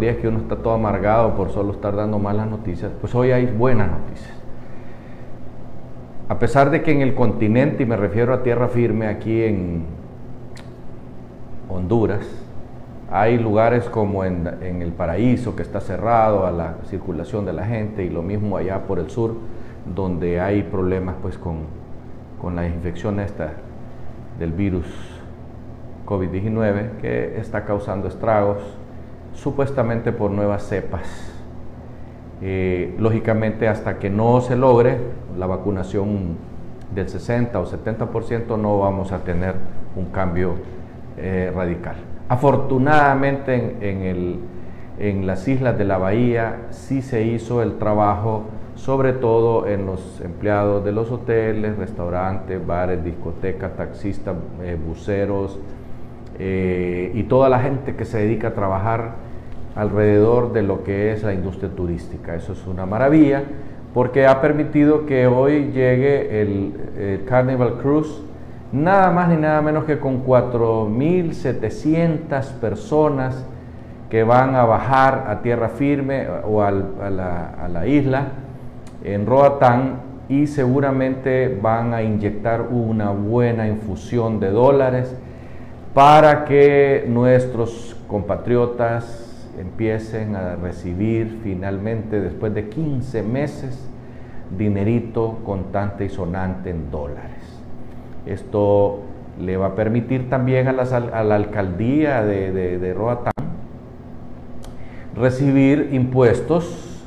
días que uno está todo amargado por solo estar dando malas noticias, pues hoy hay buenas noticias. A pesar de que en el continente, y me refiero a tierra firme aquí en Honduras, hay lugares como en, el paraíso que está cerrado a la circulación de la gente y lo mismo allá por el sur, donde hay problemas pues con, con la infección esta del virus COVID-19 que está causando estragos supuestamente por nuevas cepas. Eh, lógicamente, hasta que no se logre la vacunación del 60 o 70%, no vamos a tener un cambio eh, radical. Afortunadamente, en, en las islas de la bahía sí se hizo el trabajo, sobre todo en los empleados de los hoteles, restaurantes, bares, discotecas, taxistas, eh, buceros, eh, y toda la gente que se dedica a trabajar alrededor de lo que es la industria turística. Eso es una maravilla porque ha permitido que hoy llegue el, Carnival Cruise nada más ni nada menos que con 4.700 personas que van a bajar a tierra firme o a, la, a la isla en Roatán y seguramente van a inyectar una buena infusión de dólares para que nuestros compatriotas empiecen a recibir finalmente, después de 15 meses, dinerito contante y sonante en dólares. Esto le va a permitir también a, la alcaldía de, de Roatán recibir impuestos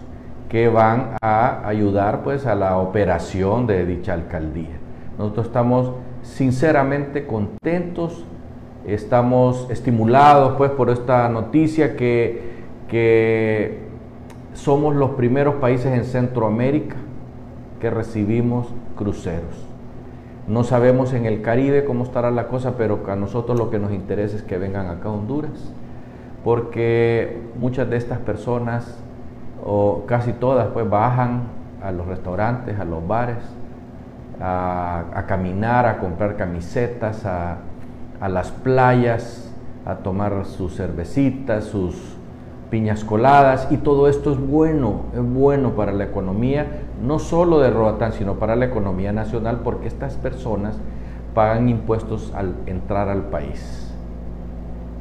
que van a ayudar pues a la operación de dicha alcaldía. Nosotros estamos sinceramente contentos Estamos estimulados pues por esta noticia que, que somos los primeros países en Centroamérica que recibimos cruceros. No sabemos en el Caribe cómo estará la cosa, pero a nosotros lo que nos interesa es que vengan acá a Honduras, porque muchas de estas personas, o casi todas, pues bajan a los restaurantes, a los bares, a, a caminar, a comprar camisetas, a, a las playas a tomar sus cervecitas, sus piñas coladas y todo esto es bueno, es bueno para la economía, no solo de Roatán, sino para la economía nacional porque estas personas pagan impuestos al entrar al país.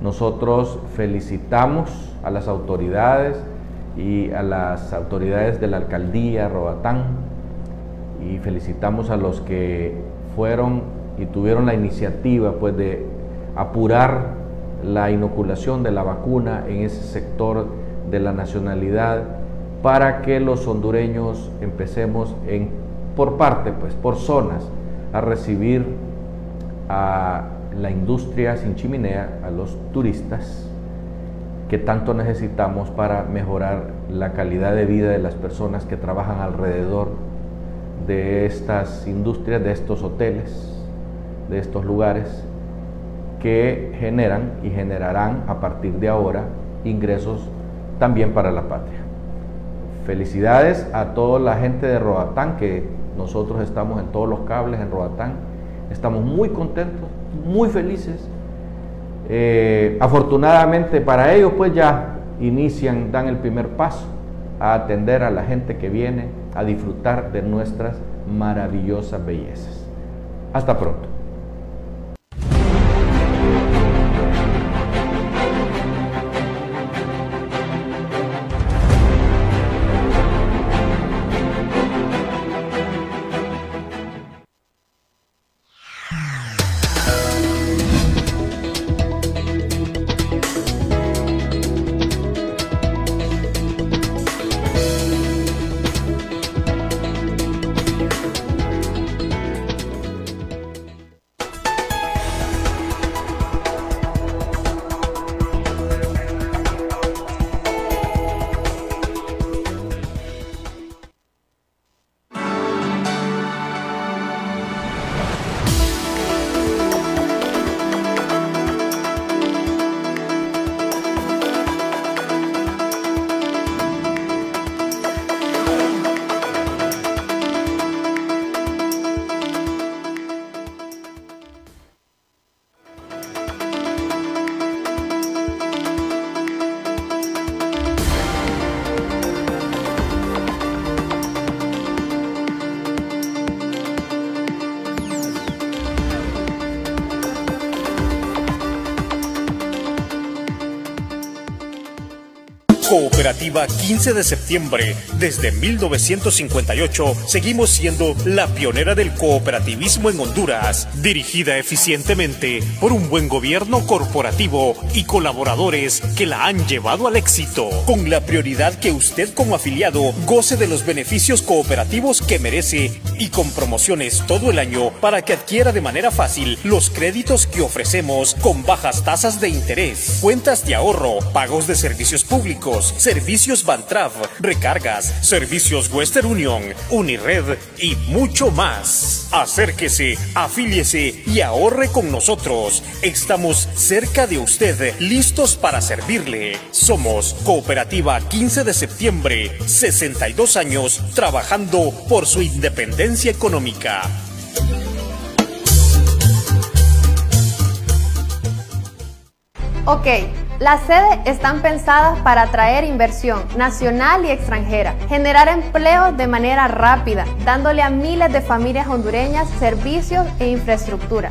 Nosotros felicitamos a las autoridades y a las autoridades de la alcaldía Roatán y felicitamos a los que fueron y tuvieron la iniciativa pues de apurar la inoculación de la vacuna en ese sector de la nacionalidad para que los hondureños empecemos en, por parte, pues por zonas, a recibir a la industria sin chimenea, a los turistas que tanto necesitamos para mejorar la calidad de vida de las personas que trabajan alrededor de estas industrias, de estos hoteles, de estos lugares que generan y generarán a partir de ahora ingresos también para la patria. Felicidades a toda la gente de Roatán, que nosotros estamos en todos los cables en Roatán. Estamos muy contentos, muy felices. Eh, afortunadamente para ellos pues ya inician, dan el primer paso a atender a la gente que viene a disfrutar de nuestras maravillosas bellezas. Hasta pronto. Cooperativa 15 de septiembre. Desde 1958 seguimos siendo la pionera del cooperativismo en Honduras, dirigida eficientemente por un buen gobierno corporativo y colaboradores que la han llevado al éxito, con la prioridad que usted como afiliado goce de los beneficios cooperativos que merece y con promociones todo el año para que adquiera de manera fácil los créditos que ofrecemos con bajas tasas de interés, cuentas de ahorro, pagos de servicios públicos, servicios Bantrav, recargas, servicios Western Union, Unired y mucho más. Acérquese, afíliese y ahorre con nosotros. Estamos cerca de usted, listos para servirle. Somos Cooperativa 15 de septiembre, 62 años trabajando por su independencia económica. Ok, las sedes están pensadas para atraer inversión nacional y extranjera, generar empleo de manera rápida, dándole a miles de familias hondureñas servicios e infraestructura.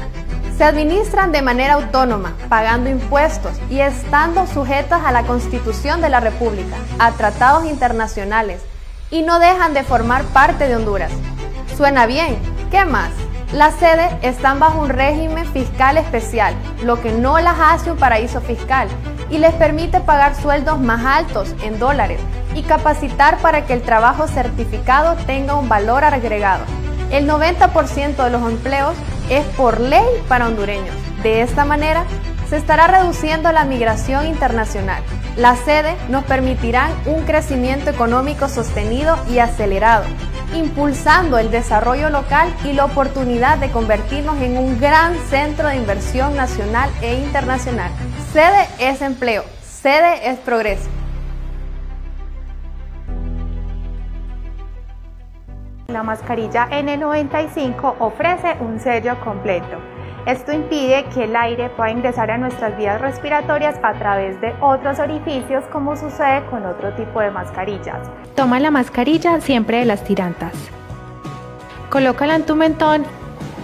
Se administran de manera autónoma, pagando impuestos y estando sujetas a la Constitución de la República, a tratados internacionales, y no dejan de formar parte de Honduras. Suena bien, ¿qué más? Las sedes están bajo un régimen fiscal especial, lo que no las hace un paraíso fiscal y les permite pagar sueldos más altos en dólares y capacitar para que el trabajo certificado tenga un valor agregado. El 90% de los empleos es por ley para hondureños. De esta manera, se estará reduciendo la migración internacional. Las sedes nos permitirán un crecimiento económico sostenido y acelerado, impulsando el desarrollo local y la oportunidad de convertirnos en un gran centro de inversión nacional e internacional. Sede es empleo, sede es progreso. La mascarilla N95 ofrece un sello completo. Esto impide que el aire pueda ingresar a nuestras vías respiratorias a través de otros orificios como sucede con otro tipo de mascarillas. Toma la mascarilla siempre de las tirantas. Colócala en tu mentón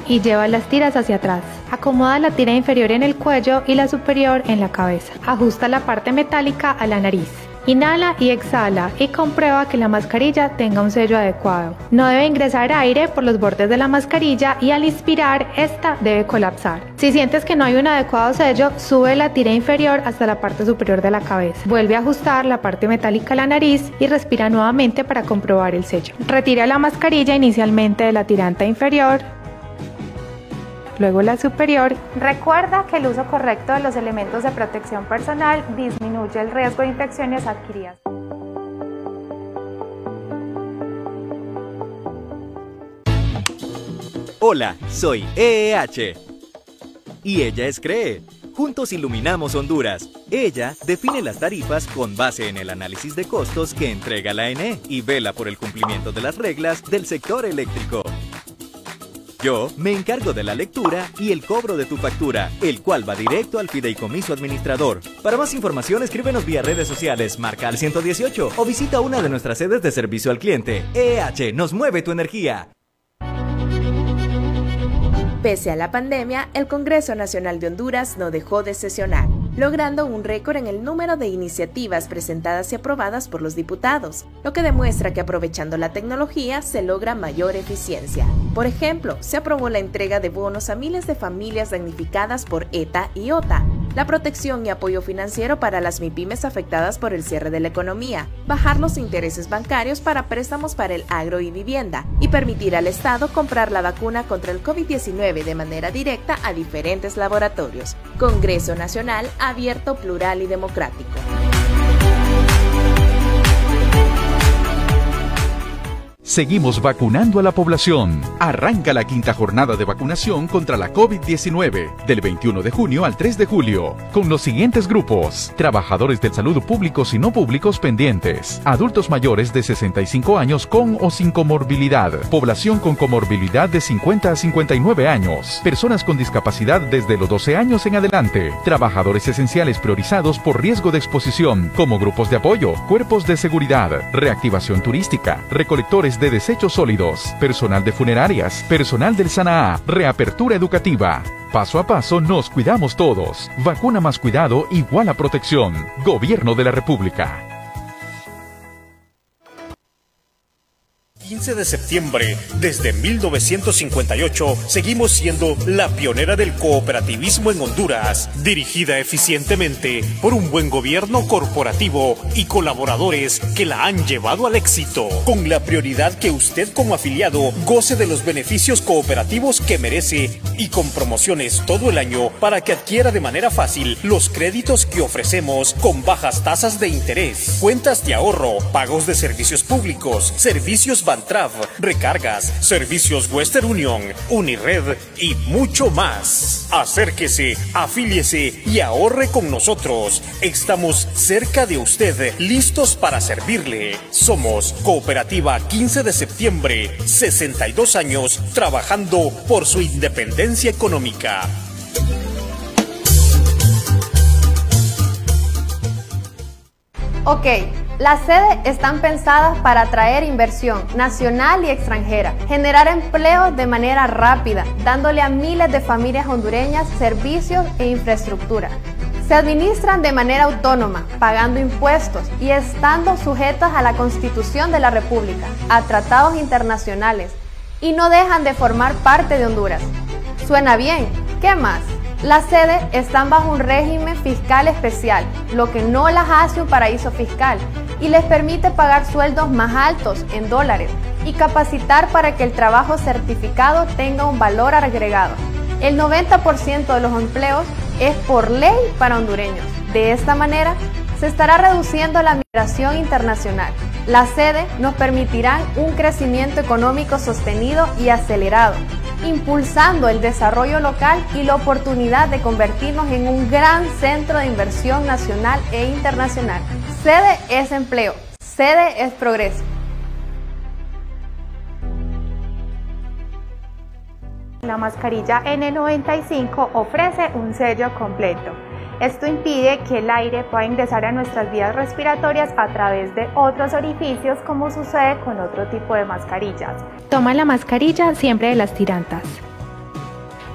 y lleva las tiras hacia atrás. Acomoda la tira inferior en el cuello y la superior en la cabeza. Ajusta la parte metálica a la nariz. Inhala y exhala y comprueba que la mascarilla tenga un sello adecuado. No debe ingresar aire por los bordes de la mascarilla y al inspirar esta debe colapsar. Si sientes que no hay un adecuado sello, sube la tira inferior hasta la parte superior de la cabeza. Vuelve a ajustar la parte metálica a la nariz y respira nuevamente para comprobar el sello. Retira la mascarilla inicialmente de la tiranta inferior, luego la superior. Recuerda que el uso correcto de los elementos de protección personal disminuye el riesgo de infecciones adquiridas. Hola, soy EEH. Y ella es CREE. Juntos iluminamos Honduras. Ella define las tarifas con base en el análisis de costos que entrega la ENE y vela por el cumplimiento de las reglas del sector eléctrico. Yo me encargo de la lectura y el cobro de tu factura, el cual va directo al fideicomiso administrador. Para más información, escríbenos vía redes sociales, marca al 118 o visita una de nuestras sedes de servicio al cliente. EH nos mueve tu energía. Pese a la pandemia, el Congreso Nacional de Honduras no dejó de sesionar logrando un récord en el número de iniciativas presentadas y aprobadas por los diputados, lo que demuestra que aprovechando la tecnología se logra mayor eficiencia. Por ejemplo, se aprobó la entrega de bonos a miles de familias damnificadas por ETA y OTA, la protección y apoyo financiero para las MIPIMES afectadas por el cierre de la economía, bajar los intereses bancarios para préstamos para el agro y vivienda y permitir al Estado comprar la vacuna contra el COVID-19 de manera directa a diferentes laboratorios. Congreso Nacional abierto, plural y democrático. Seguimos vacunando a la población. Arranca la quinta jornada de vacunación contra la COVID-19 del 21 de junio al 3 de julio con los siguientes grupos. Trabajadores del salud públicos y no públicos pendientes. Adultos mayores de 65 años con o sin comorbilidad. Población con comorbilidad de 50 a 59 años. Personas con discapacidad desde los 12 años en adelante. Trabajadores esenciales priorizados por riesgo de exposición como grupos de apoyo, cuerpos de seguridad, reactivación turística, recolectores de desechos sólidos, personal de funerarias, personal del SANAA, reapertura educativa. Paso a paso nos cuidamos todos. Vacuna más cuidado igual a protección. Gobierno de la República. 15 de septiembre, desde 1958, seguimos siendo la pionera del cooperativismo en Honduras, dirigida eficientemente por un buen gobierno corporativo y colaboradores que la han llevado al éxito, con la prioridad que usted como afiliado goce de los beneficios cooperativos que merece y con promociones todo el año para que adquiera de manera fácil los créditos que ofrecemos con bajas tasas de interés, cuentas de ahorro, pagos de servicios públicos, servicios bancario recargas, servicios Western Union, Unired y mucho más. Acérquese, afíliese y ahorre con nosotros. Estamos cerca de usted, listos para servirle. Somos Cooperativa 15 de septiembre, 62 años trabajando por su independencia económica. Ok, las sedes están pensadas para atraer inversión nacional y extranjera, generar empleo de manera rápida, dándole a miles de familias hondureñas servicios e infraestructura. Se administran de manera autónoma, pagando impuestos y estando sujetas a la Constitución de la República, a tratados internacionales, y no dejan de formar parte de Honduras. Suena bien, ¿qué más? Las sedes están bajo un régimen fiscal especial, lo que no las hace un paraíso fiscal y les permite pagar sueldos más altos en dólares y capacitar para que el trabajo certificado tenga un valor agregado. El 90% de los empleos es por ley para hondureños. De esta manera, se estará reduciendo la migración internacional. Las sedes nos permitirán un crecimiento económico sostenido y acelerado, impulsando el desarrollo local y la oportunidad de convertirnos en un gran centro de inversión nacional e internacional. Sede es empleo, sede es progreso. La mascarilla N95 ofrece un sello completo. Esto impide que el aire pueda ingresar a nuestras vías respiratorias a través de otros orificios como sucede con otro tipo de mascarillas. Toma la mascarilla siempre de las tirantas.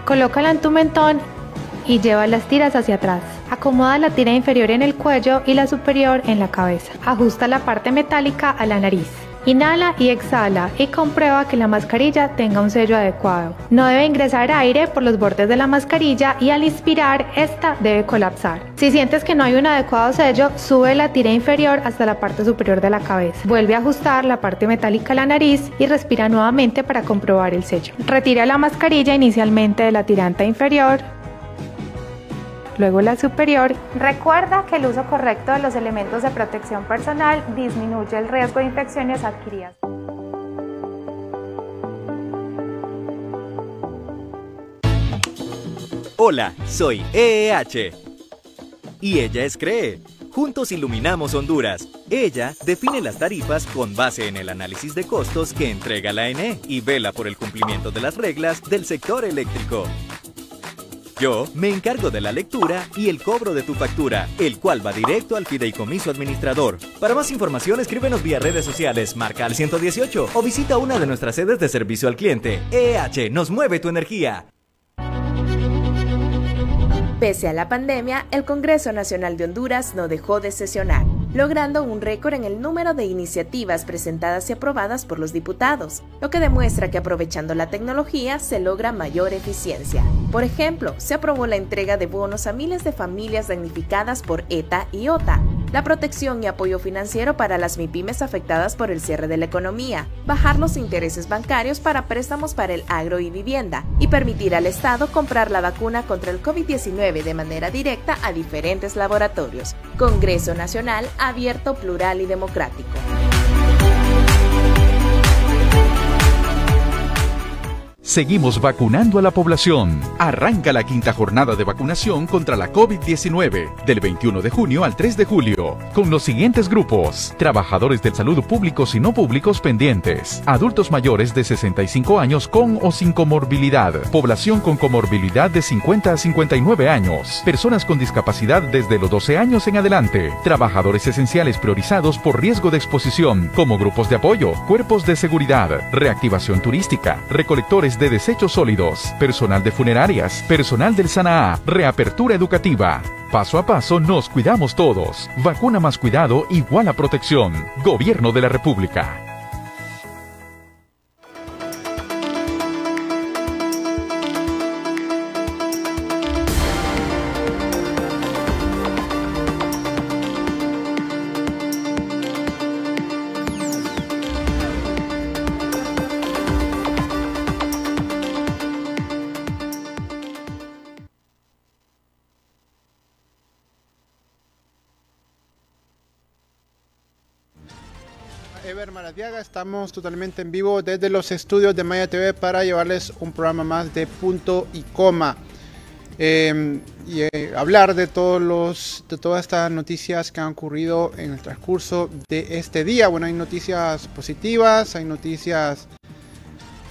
Colócala en tu mentón y lleva las tiras hacia atrás. Acomoda la tira inferior en el cuello y la superior en la cabeza. Ajusta la parte metálica a la nariz. Inhala y exhala y comprueba que la mascarilla tenga un sello adecuado. No debe ingresar aire por los bordes de la mascarilla y al inspirar esta debe colapsar. Si sientes que no hay un adecuado sello, sube la tira inferior hasta la parte superior de la cabeza. Vuelve a ajustar la parte metálica a la nariz y respira nuevamente para comprobar el sello. Retira la mascarilla inicialmente de la tiranta inferior luego la superior. Recuerda que el uso correcto de los elementos de protección personal disminuye el riesgo de infecciones adquiridas. Hola, soy EEH. Y ella es CREE. Juntos iluminamos Honduras. Ella define las tarifas con base en el análisis de costos que entrega la ENE y vela por el cumplimiento de las reglas del sector eléctrico. Yo me encargo de la lectura y el cobro de tu factura, el cual va directo al fideicomiso administrador. Para más información, escríbenos vía redes sociales, marca al 118 o visita una de nuestras sedes de servicio al cliente. EH nos mueve tu energía. Pese a la pandemia, el Congreso Nacional de Honduras no dejó de sesionar logrando un récord en el número de iniciativas presentadas y aprobadas por los diputados, lo que demuestra que aprovechando la tecnología se logra mayor eficiencia. Por ejemplo, se aprobó la entrega de bonos a miles de familias damnificadas por ETA y OTA, la protección y apoyo financiero para las MIPIMES afectadas por el cierre de la economía, bajar los intereses bancarios para préstamos para el agro y vivienda, y permitir al Estado comprar la vacuna contra el COVID-19 de manera directa a diferentes laboratorios. Congreso Nacional abierto, plural y democrático. Seguimos vacunando a la población. Arranca la quinta jornada de vacunación contra la COVID-19 del 21 de junio al 3 de julio con los siguientes grupos. Trabajadores del salud públicos y no públicos pendientes. Adultos mayores de 65 años con o sin comorbilidad. Población con comorbilidad de 50 a 59 años. Personas con discapacidad desde los 12 años en adelante. Trabajadores esenciales priorizados por riesgo de exposición como grupos de apoyo, cuerpos de seguridad, reactivación turística, de desechos sólidos, personal de funerarias, personal del SANAA, reapertura educativa. Paso a paso nos cuidamos todos. Vacuna más cuidado igual a protección. Gobierno de la República. Ever Maradiaga. Estamos totalmente en vivo desde los estudios de Maya TV para llevarles un programa más de punto y coma. Em, y eh, hablar de todos los de todas estas noticias que han ocurrido en el transcurso de este día. Bueno, hay noticias positivas, hay noticias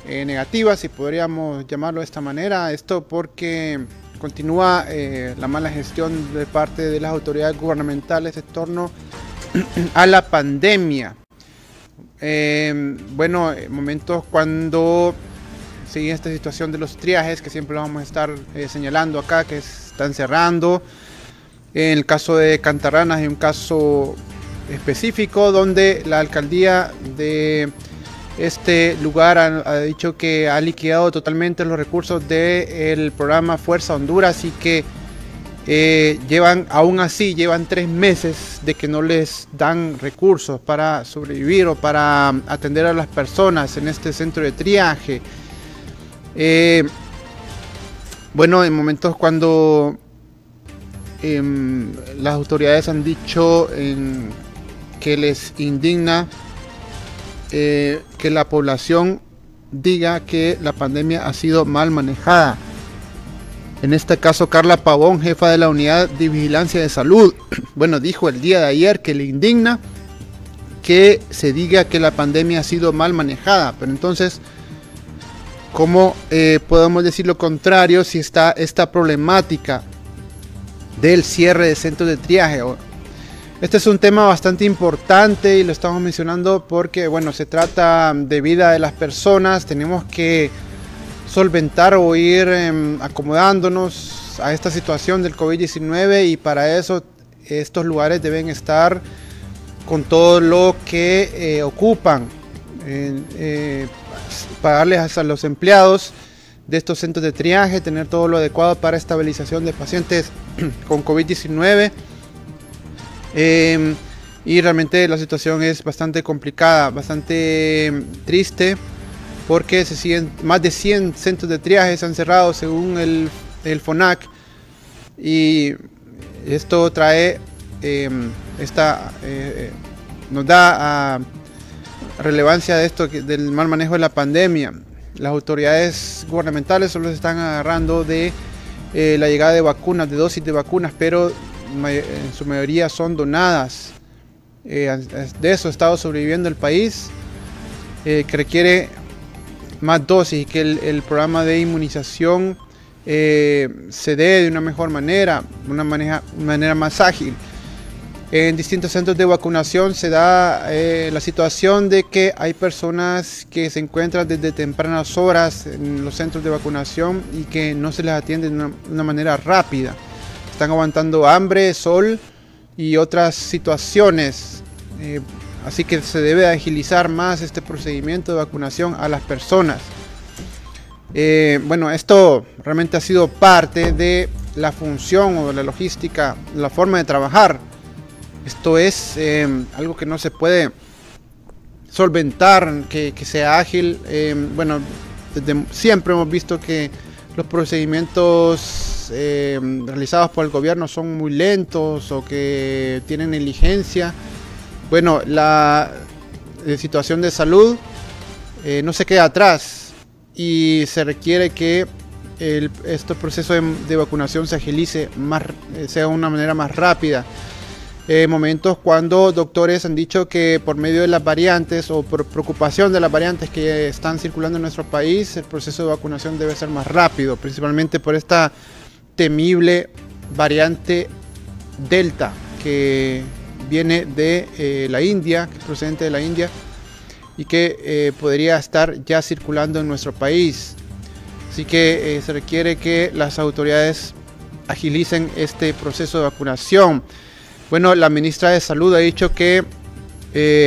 eh, negativas, si podríamos llamarlo de esta manera. Esto porque continúa eh, la mala gestión de parte de las autoridades gubernamentales en torno a la pandemia. Em, bueno, momentos cuando sigue esta situación de los triajes, que siempre vamos a estar eh, señalando acá, que están cerrando. En el caso de Cantarranas hay un caso específico donde la alcaldía de este lugar ha, dicho que ha liquidado totalmente los recursos del programa Fuerza Honduras y que eh, llevan, aún así, llevan tres meses de que no les dan recursos para sobrevivir o para atender a las personas en este centro de triaje. Eh, bueno, en momentos cuando em, las autoridades han dicho que les indigna eh, que la población diga que la pandemia ha sido mal manejada. En este caso, Carla Pavón, jefa de la Unidad de Vigilancia de Salud, bueno, dijo el día de ayer que le indigna que se diga que la pandemia ha sido mal manejada. Pero entonces, ¿cómo eh, podemos decir lo contrario si está esta problemática del cierre de centros de triaje? Este es un tema bastante importante y lo estamos mencionando porque, bueno, se trata de vida de las personas. Tenemos que solventar o ir em, acomodándonos a esta situación del COVID-19 y para eso estos lugares deben estar con todo lo que eh, ocupan, eh, pagarles a los empleados de estos centros de triaje, tener todo lo adecuado para estabilización de pacientes con COVID-19. Em, y realmente la situación es bastante complicada, bastante em, triste porque se siguen más de 100 centros de triaje han cerrado según el, el FONAC. Y esto trae em, esta eh, nos da relevancia de esto del mal manejo de la pandemia. Las autoridades gubernamentales solo se están agarrando de eh, la llegada de vacunas de dosis de vacunas pero en su mayoría son donadas. Eh, de eso ha estado sobreviviendo el país que requiere más dosis, que el, programa de inmunización eh, se dé de una mejor manera, una manera, manera más ágil. En distintos centros de vacunación se da eh, la situación de que hay personas que se encuentran desde tempranas horas en los centros de vacunación y que no se les atiende de una, manera rápida. Están aguantando hambre, sol y otras situaciones. Eh, Así que se debe agilizar más este procedimiento de vacunación a las personas. Eh, bueno, esto realmente ha sido parte de la función o de la logística, la forma de trabajar. Esto es eh, algo que no se puede solventar, que, sea ágil. Eh, bueno, desde siempre hemos visto que los procedimientos realizados por el gobierno son muy lentos o que tienen negligencia. Bueno, la, eh, situación de salud eh, no se queda atrás y se requiere que este proceso de, vacunación se agilice, más, eh, sea de una manera más rápida. momentos cuando doctores han dicho que por medio de las variantes o por preocupación de las variantes que están circulando en nuestro país, el proceso de vacunación debe ser más rápido, principalmente por esta temible variante Delta que viene de eh, la India, que es procedente de la India y que eh, podría estar ya circulando en nuestro país. Así que eh, se requiere que las autoridades agilicen este proceso de vacunación. Bueno, la ministra de Salud ha dicho que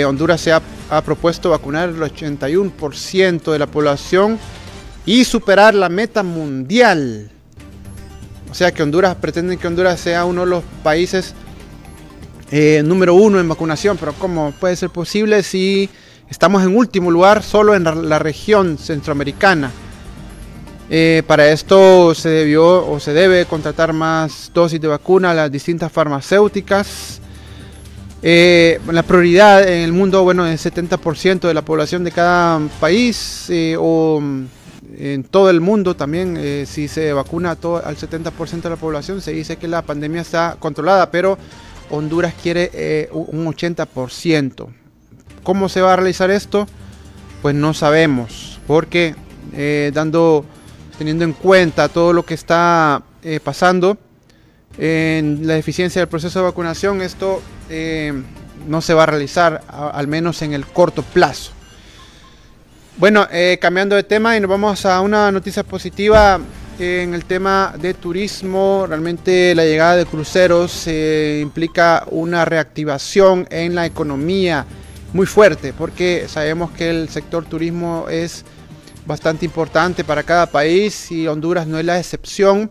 Honduras se ha, ha, propuesto vacunar el 81% de la población y superar la meta mundial. O sea que Honduras pretende que Honduras sea uno de los países eh, número uno en vacunación, pero ¿cómo puede ser posible si estamos en último lugar solo en la, región centroamericana? Eh, para esto se debió o se debe contratar más dosis de vacuna a las distintas farmacéuticas. Eh, la prioridad en el mundo, bueno, es 70% de la población de cada país o mm, en todo el mundo también, si se vacuna todo, al 70% de la población, se dice que la pandemia está controlada, pero Honduras quiere un 80%. ¿Cómo se va a realizar esto? Pues no sabemos, porque dando, teniendo en cuenta todo lo que está pasando, en la eficiencia del proceso de vacunación, esto eh, no se va a realizar, al menos en el corto plazo. Bueno, eh, cambiando de tema y nos vamos a una noticia positiva en el tema de turismo. Realmente la llegada de cruceros eh, implica una reactivación en la economía muy fuerte, porque sabemos que el sector turismo es bastante importante para cada país y Honduras no es la excepción.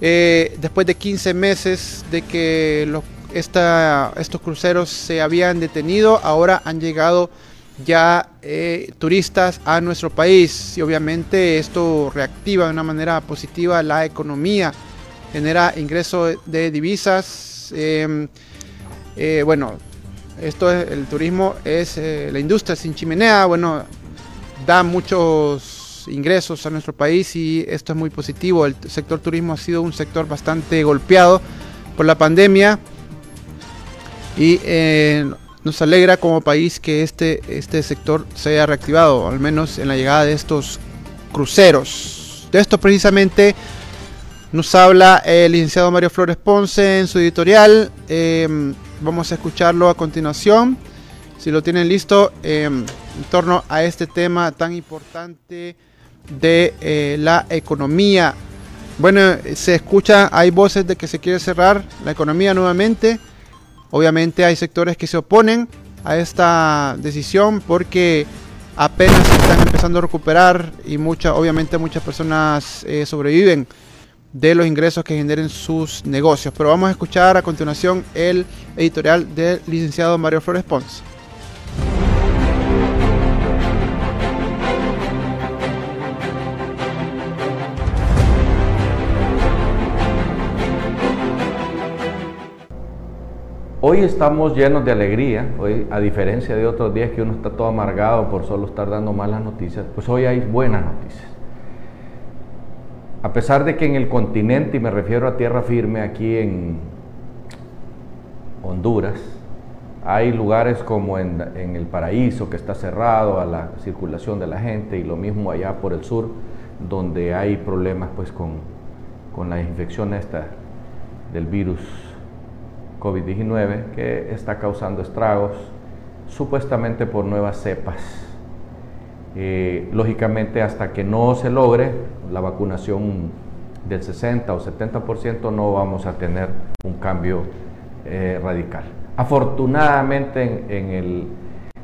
Eh, después de 15 meses de que estos cruceros se habían detenido, ahora han llegado ya eh, turistas a nuestro país y obviamente esto reactiva de una manera positiva la economía, genera ingreso de divisas. Em, eh, bueno, esto es, el turismo es la industria sin chimenea, bueno, da muchos ingresos a nuestro país y esto es muy positivo. El sector turismo ha sido un sector bastante golpeado por la pandemia y eh, nos alegra como país que este, este sector se haya reactivado, al menos en la llegada de estos cruceros. De esto precisamente nos habla el licenciado Mario Flores Ponce en su editorial. Em, vamos a escucharlo a continuación. Si lo tienen listo, em, en torno a este tema tan importante de eh, la economía. Bueno, se escucha, hay voces de que se quiere cerrar la economía nuevamente. Obviamente hay sectores que se oponen a esta decisión porque apenas están empezando a recuperar y obviamente muchas personas eh, sobreviven de los ingresos que generen sus negocios. Pero vamos a escuchar a continuación el editorial del licenciado Mario Flores Pons. Hoy estamos llenos de alegría, hoy a diferencia de otros días que uno está todo amargado por solo estar dando malas noticias, pues hoy hay buenas noticias. A pesar de que en el continente, y me refiero a tierra firme aquí en Honduras, hay lugares como en, el paraíso que está cerrado a la circulación de la gente y lo mismo allá por el sur, donde hay problemas pues con, con la infección esta del virus COVID-19 que está causando estragos, supuestamente por nuevas cepas. Eh, lógicamente, hasta que no se logre la vacunación del 60 o 70%, no vamos a tener un cambio eh, radical. Afortunadamente, en,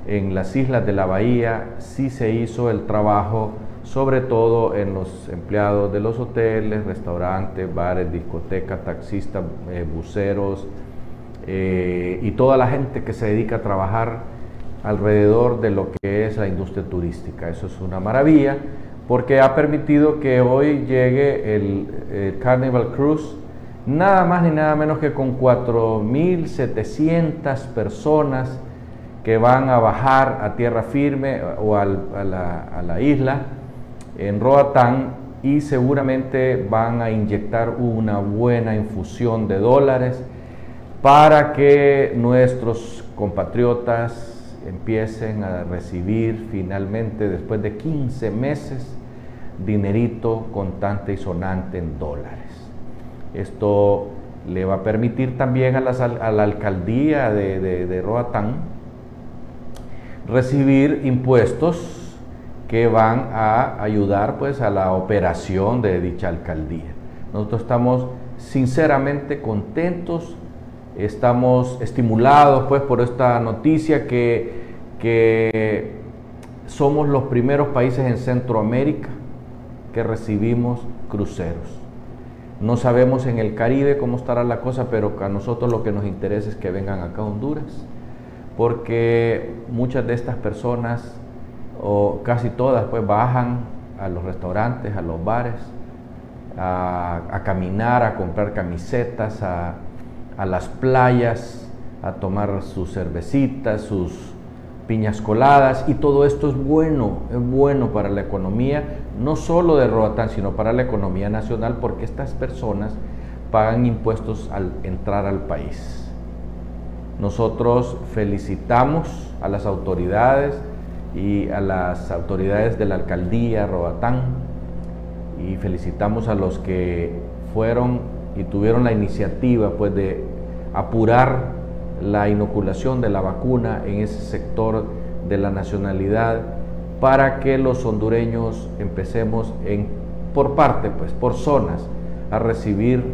en las islas de la bahía sí se hizo el trabajo sobre todo en los empleados de los hoteles, restaurantes, bares, discotecas, taxistas, eh, buceros, eh, y toda la gente que se dedica a trabajar alrededor de lo que es la industria turística. Eso es una maravilla porque ha permitido que hoy llegue el, Carnival Cruise nada más ni nada menos que con 4.700 personas que van a bajar a tierra firme o a la isla en Roatán y seguramente van a inyectar una buena infusión de dólares para que nuestros compatriotas empiecen a recibir finalmente, después de 15 meses, dinerito contante y sonante en dólares. Esto le va a permitir también a, la alcaldía de, Roatán recibir impuestos que van a ayudar pues a la operación de dicha alcaldía. Nosotros estamos sinceramente contentos Estamos estimulados pues por esta noticia que, que somos los primeros países en Centroamérica que recibimos cruceros. No sabemos en el Caribe cómo estará la cosa, pero a nosotros lo que nos interesa es que vengan acá a Honduras, porque muchas de estas personas, o casi todas, pues bajan a los restaurantes, a los bares, a, a caminar, a comprar camisetas, a, a las playas, a tomar sus cervecitas, sus piñas coladas y todo esto es bueno, es bueno para la economía, no solo de Roatán, sino para la economía nacional porque estas personas pagan impuestos al entrar al país. Nosotros felicitamos a las autoridades y a las autoridades de la alcaldía Roatán y felicitamos a los que fueron y tuvieron la iniciativa pues de apurar la inoculación de la vacuna en ese sector de la nacionalidad para que los hondureños empecemos en, por parte, pues por zonas, a recibir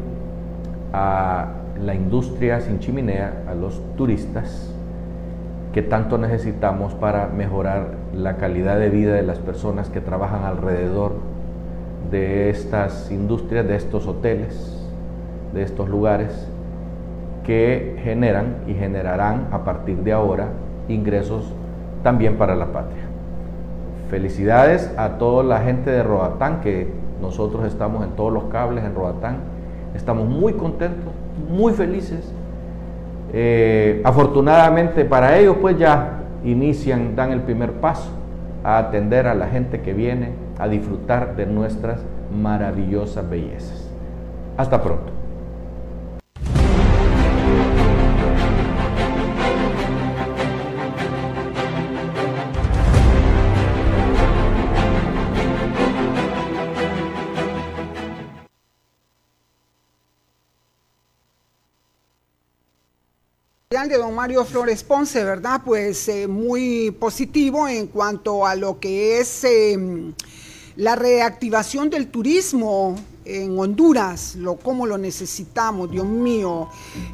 a la industria sin chimenea, a los turistas que tanto necesitamos para mejorar la calidad de vida de las personas que trabajan alrededor de estas industrias, de estos hoteles, de estos lugares que generan y generarán a partir de ahora ingresos también para la patria. Felicidades a toda la gente de Roatán, que nosotros estamos en todos los cables en Roatán. Estamos muy contentos, muy felices. Eh, afortunadamente para ellos pues ya inician, dan el primer paso a atender a la gente que viene a disfrutar de nuestras maravillosas bellezas. Hasta pronto. Don Mario Flores Ponce, ¿verdad? Pues eh, muy positivo en cuanto a lo que es em, la reactivación del turismo en Honduras, lo cómo lo necesitamos, Dios mío.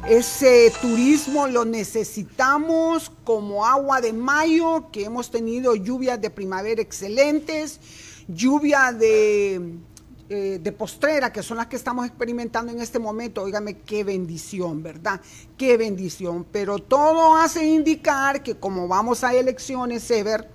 Ese turismo lo necesitamos como agua de mayo, que hemos tenido lluvias de primavera excelentes, lluvia de eh, de postrera, que son las que estamos experimentando en este momento, óigame, qué bendición, ¿verdad? Qué bendición. Pero todo hace indicar que como vamos a elecciones, Sever,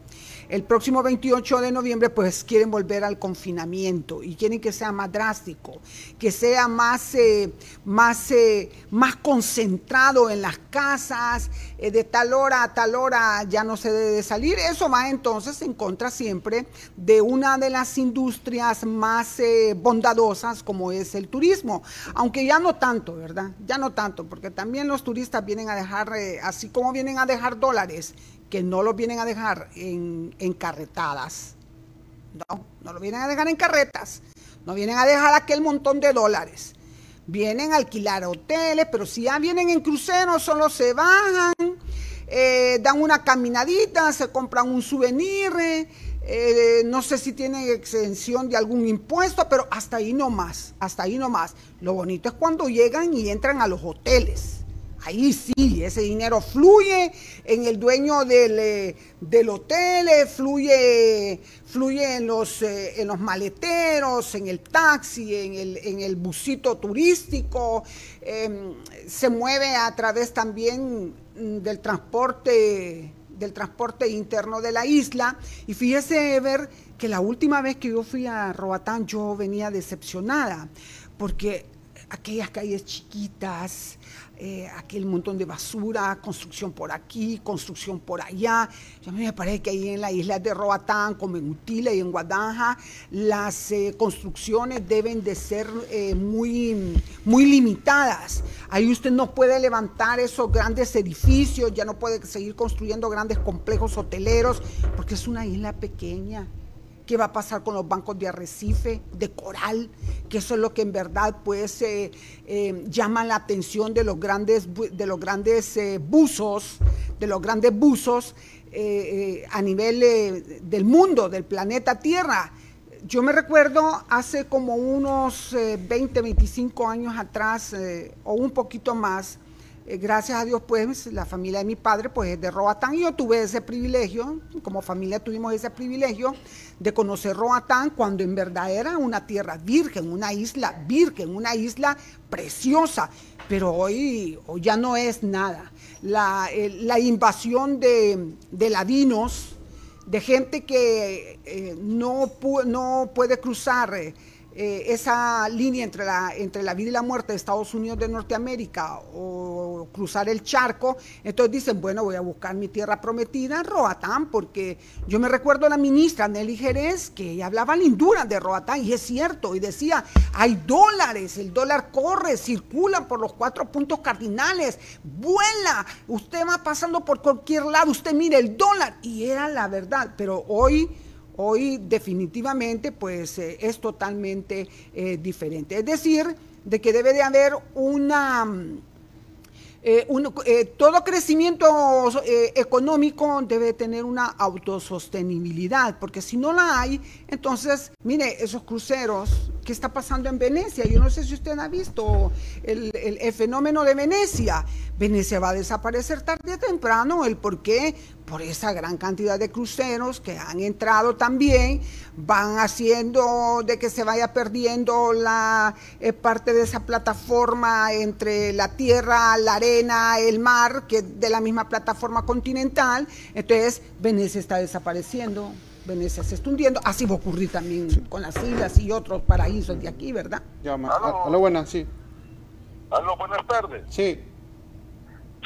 el próximo 28 de noviembre pues quieren volver al confinamiento y quieren que sea más drástico, que sea más, eh, más, eh, más concentrado en las casas, eh, de tal hora a tal hora ya no se debe salir. Eso va entonces en contra siempre de una de las industrias más bondadosas como es el turismo, aunque ya no tanto, ¿verdad? Ya no tanto, porque también los turistas vienen a dejar, así como vienen a dejar dólares, que no los vienen a dejar en, carretadas. No, no lo vienen a dejar en carretas. No vienen a dejar aquel montón de dólares. Vienen a alquilar hoteles, pero si ya vienen en crucero, solo se bajan, eh, dan una caminadita, se compran un souvenir, eh, no sé si tienen exención de algún impuesto, pero hasta ahí no más, hasta ahí no más. Lo bonito es cuando llegan y entran a los hoteles Ahí sí, ese dinero fluye en el dueño del, eh, hotel, eh, fluye, fluye en, los, eh, en los maleteros, en el taxi, en el, en el busito turístico, em, se mueve a través también mm, del transporte del transporte interno de la isla. Y fíjese ver que la última vez que yo fui a Roatán yo venía decepcionada, porque aquellas calles chiquitas, eh, aquel montón de basura, construcción por aquí, construcción por allá. a mí me parece que ahí en la isla de Roatán, como en Utile y en Guadanja, las eh, construcciones deben de ser eh, muy, muy limitadas. Ahí usted no puede levantar esos grandes edificios, ya no puede seguir construyendo grandes complejos hoteleros, porque es una isla pequeña qué va a pasar con los bancos de arrecife, de coral, que eso es lo que en verdad pues eh, eh, llama la atención de los grandes, de los grandes eh, buzos, de los grandes buzos a nivel del mundo, del planeta Tierra. Yo me recuerdo hace como unos 20, 25 años atrás, o un poquito más, eh, gracias a Dios, pues la familia de mi padre pues es de Roatán y yo tuve ese privilegio, como familia tuvimos ese privilegio de conocer Roatán cuando en verdad era una tierra virgen, una isla virgen, una isla preciosa, pero hoy, ya no es nada. La, eh, invasión de, ladinos, de gente que eh, no, no puede cruzar eh, esa línea entre la, entre la vida y la muerte de Estados Unidos de Norteamérica o cruzar el charco, entonces dicen, bueno, voy a buscar mi tierra prometida Roatán, porque yo me recuerdo a la ministra Nelly Jerez, que ella hablaba lindura de Roatán, y es cierto, y decía, hay dólares, el dólar corre, circula por los cuatro puntos cardinales, vuela, usted va pasando por cualquier lado, usted mire el dólar, y era la verdad, pero hoy Hoy definitivamente pues eh, es totalmente eh, diferente. Es decir, de que debe de haber una... Eh, todo crecimiento económico debe tener una autosostenibilidad, porque si no la hay, entonces, mire, esos cruceros, ¿qué está pasando en Venecia? Yo no sé si usted ha visto el, el fenómeno de Venecia. Venecia va a desaparecer tarde o temprano. ¿El por qué? Por esa gran cantidad de cruceros que han entrado también, van haciendo de que se vaya perdiendo la eh, parte de esa plataforma entre la tierra, la arena, el mar, que de la misma plataforma continental. Entonces, Venecia está desapareciendo. Venecia se está hundiendo. Así va a ocurrir también con las islas y otros paraísos de aquí, ¿verdad? Llama. Aló, buenas, sí. Aló, buenas tardes. Sí.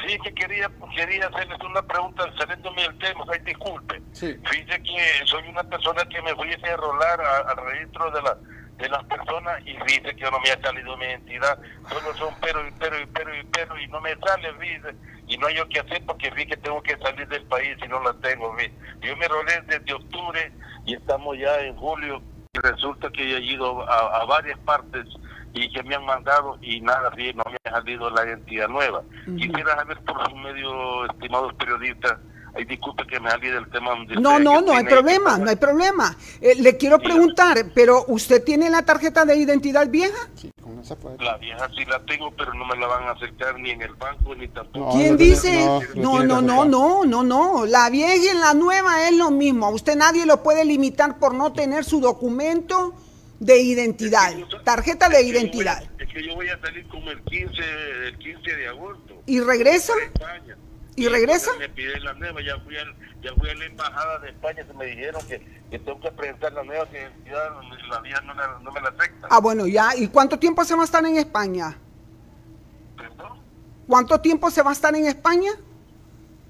Sí, que quería, quería hacerles una pregunta saliéndome del tema, ay, disculpe. Sí. Fíjese que soy una persona que me voy a enrolar al registro de la de las personas y dice que no me ha salido mi identidad, solo son pero y pero y pero y pero y no me sale, dice, y no hay yo qué hacer porque vi que tengo que salir del país y no la tengo, ¿vi? yo me rolé desde octubre y estamos ya en julio y resulta que he ido a, a varias partes y que me han mandado y nada, no me ha salido la identidad nueva. Quisiera saber por su medio, estimados periodistas, Ay, disculpe que me salí del tema. no, no, no hay problema, no hay problema. Eh, le quiero preguntar, ¿pero usted tiene la tarjeta de identidad vieja? Sí, con esa puede. La vieja sí la tengo, pero no me la van a acercar ni en el banco ni tampoco. ¿Quién dice? No, no, no, no, no, no. La vieja y la nueva es lo mismo. A usted nadie lo puede limitar por no tener su documento de identidad, tarjeta de identidad. es que yo voy a salir como el 15, el 15 de agosto. ¿Y regresa? ¿Y regresa? Me piden la nueva, ya fui, ya fui a la embajada de España, se me dijeron que, que tengo que presentar la nueva, que la vía no, no, me la acepta. Ah, bueno, ya. ¿Y cuánto tiempo se va a estar en España? ¿Perdón? ¿Cuánto tiempo se va a estar en España?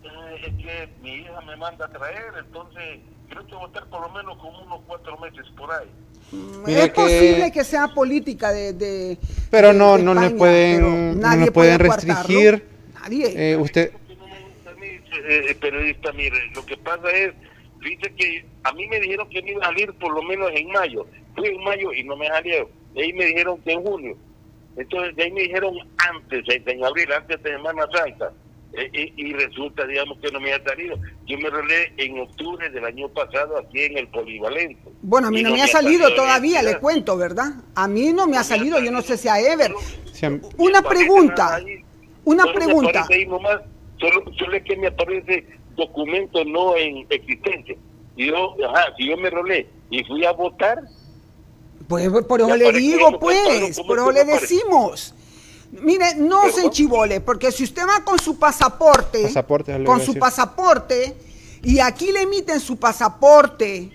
Eh, es que mi hija me manda a traer, entonces creo que voy a estar por lo menos como unos cuatro meses por ahí. Es posible que sea política de, pero no no le pueden no le pueden restringir. nadie. Eh, usted eh, periodista mire lo que pasa es dice que a mí me dijeron que me iba a salir por lo menos en mayo. Fui en mayo y no me salieron. De ahí me dijeron que en junio. Entonces de ahí me dijeron antes en abril antes de Semana Santa eh, y, resulta, digamos, que no me ha salido. Yo me relé en octubre del año pasado aquí en el Polivalente. Bueno, a mí no, me, ha salido, todavía, le cuento, ¿verdad? A mí no me ha salido, yo no sé si a Ever. Una pregunta, una pregunta. Solo, solo es que me aparece documento no en existencia. Y yo, ajá, si yo me rolé y fui a votar. Pues por eso le digo, pues, por eso le decimos. Mire, no se enchivole, porque si usted va con su pasaporte, con su pasaporte, y aquí le emiten su pasaporte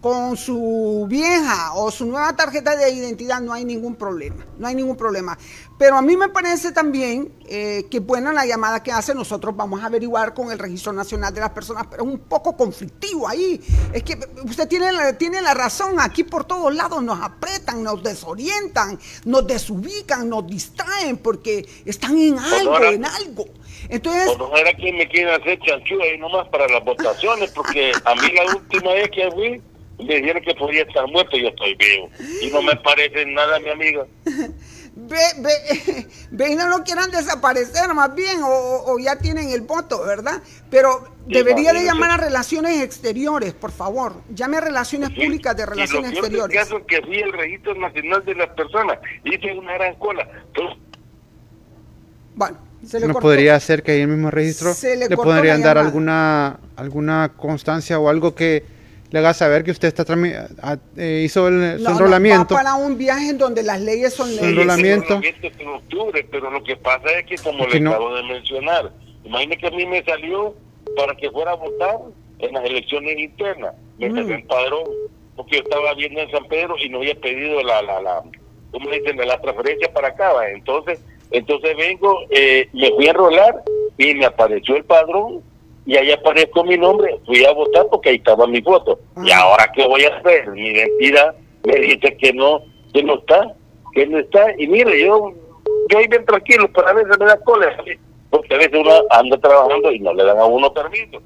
con su vieja o su nueva tarjeta de identidad, no hay ningún problema, no hay ningún problema. Pero a mí me parece también eh, que buena la llamada que hace, nosotros vamos a averiguar con el Registro Nacional de las Personas, pero es un poco conflictivo ahí. Es que usted tiene la, tiene la razón, aquí por todos lados nos apretan, nos desorientan, nos desubican, nos distraen porque están en algo, en algo. Entonces... no era que me quieren hacer chanchú ahí nomás para las votaciones, porque a mí la última vez que fui me dijeron que podía estar muerto y yo estoy vivo. Y no me parece nada, mi amiga. ve, ve, ve y no lo quieran desaparecer más bien o, ya tienen el voto, ¿verdad? Pero debería de llamar a relaciones exteriores, por favor. Llame a relaciones públicas de relaciones exteriores. caso que fui el registro nacional de las personas, hice una gran cola. Bueno, se le ¿No podría ser que ahí en el mismo registro le, podrían dar alguna, alguna constancia o algo que le haga saber que usted está eh, hizo el, su enrolamiento. para un viaje en donde las leyes son leyes. enrolamiento. en octubre, pero lo que pasa es que, como le acabo de mencionar, imagínese que a mí me salió para que fuera a votar en las elecciones internas. Me mm. salió el padrón. porque yo estaba viendo en San Pedro y no había pedido la, la, la ¿cómo dicen? La transferencia para acá, entonces entonces vengo, eh, me fui a enrolar y me apareció el padrón y ahí apareció mi nombre, fui a votar porque ahí estaba mi voto. ¿Y ahora qué voy a hacer? Mi identidad me dice que no, que no está, que no está. Y mire, yo, yo ahí bien tranquilo, pero a veces me da cola, porque a veces uno anda trabajando y no le dan a uno permiso.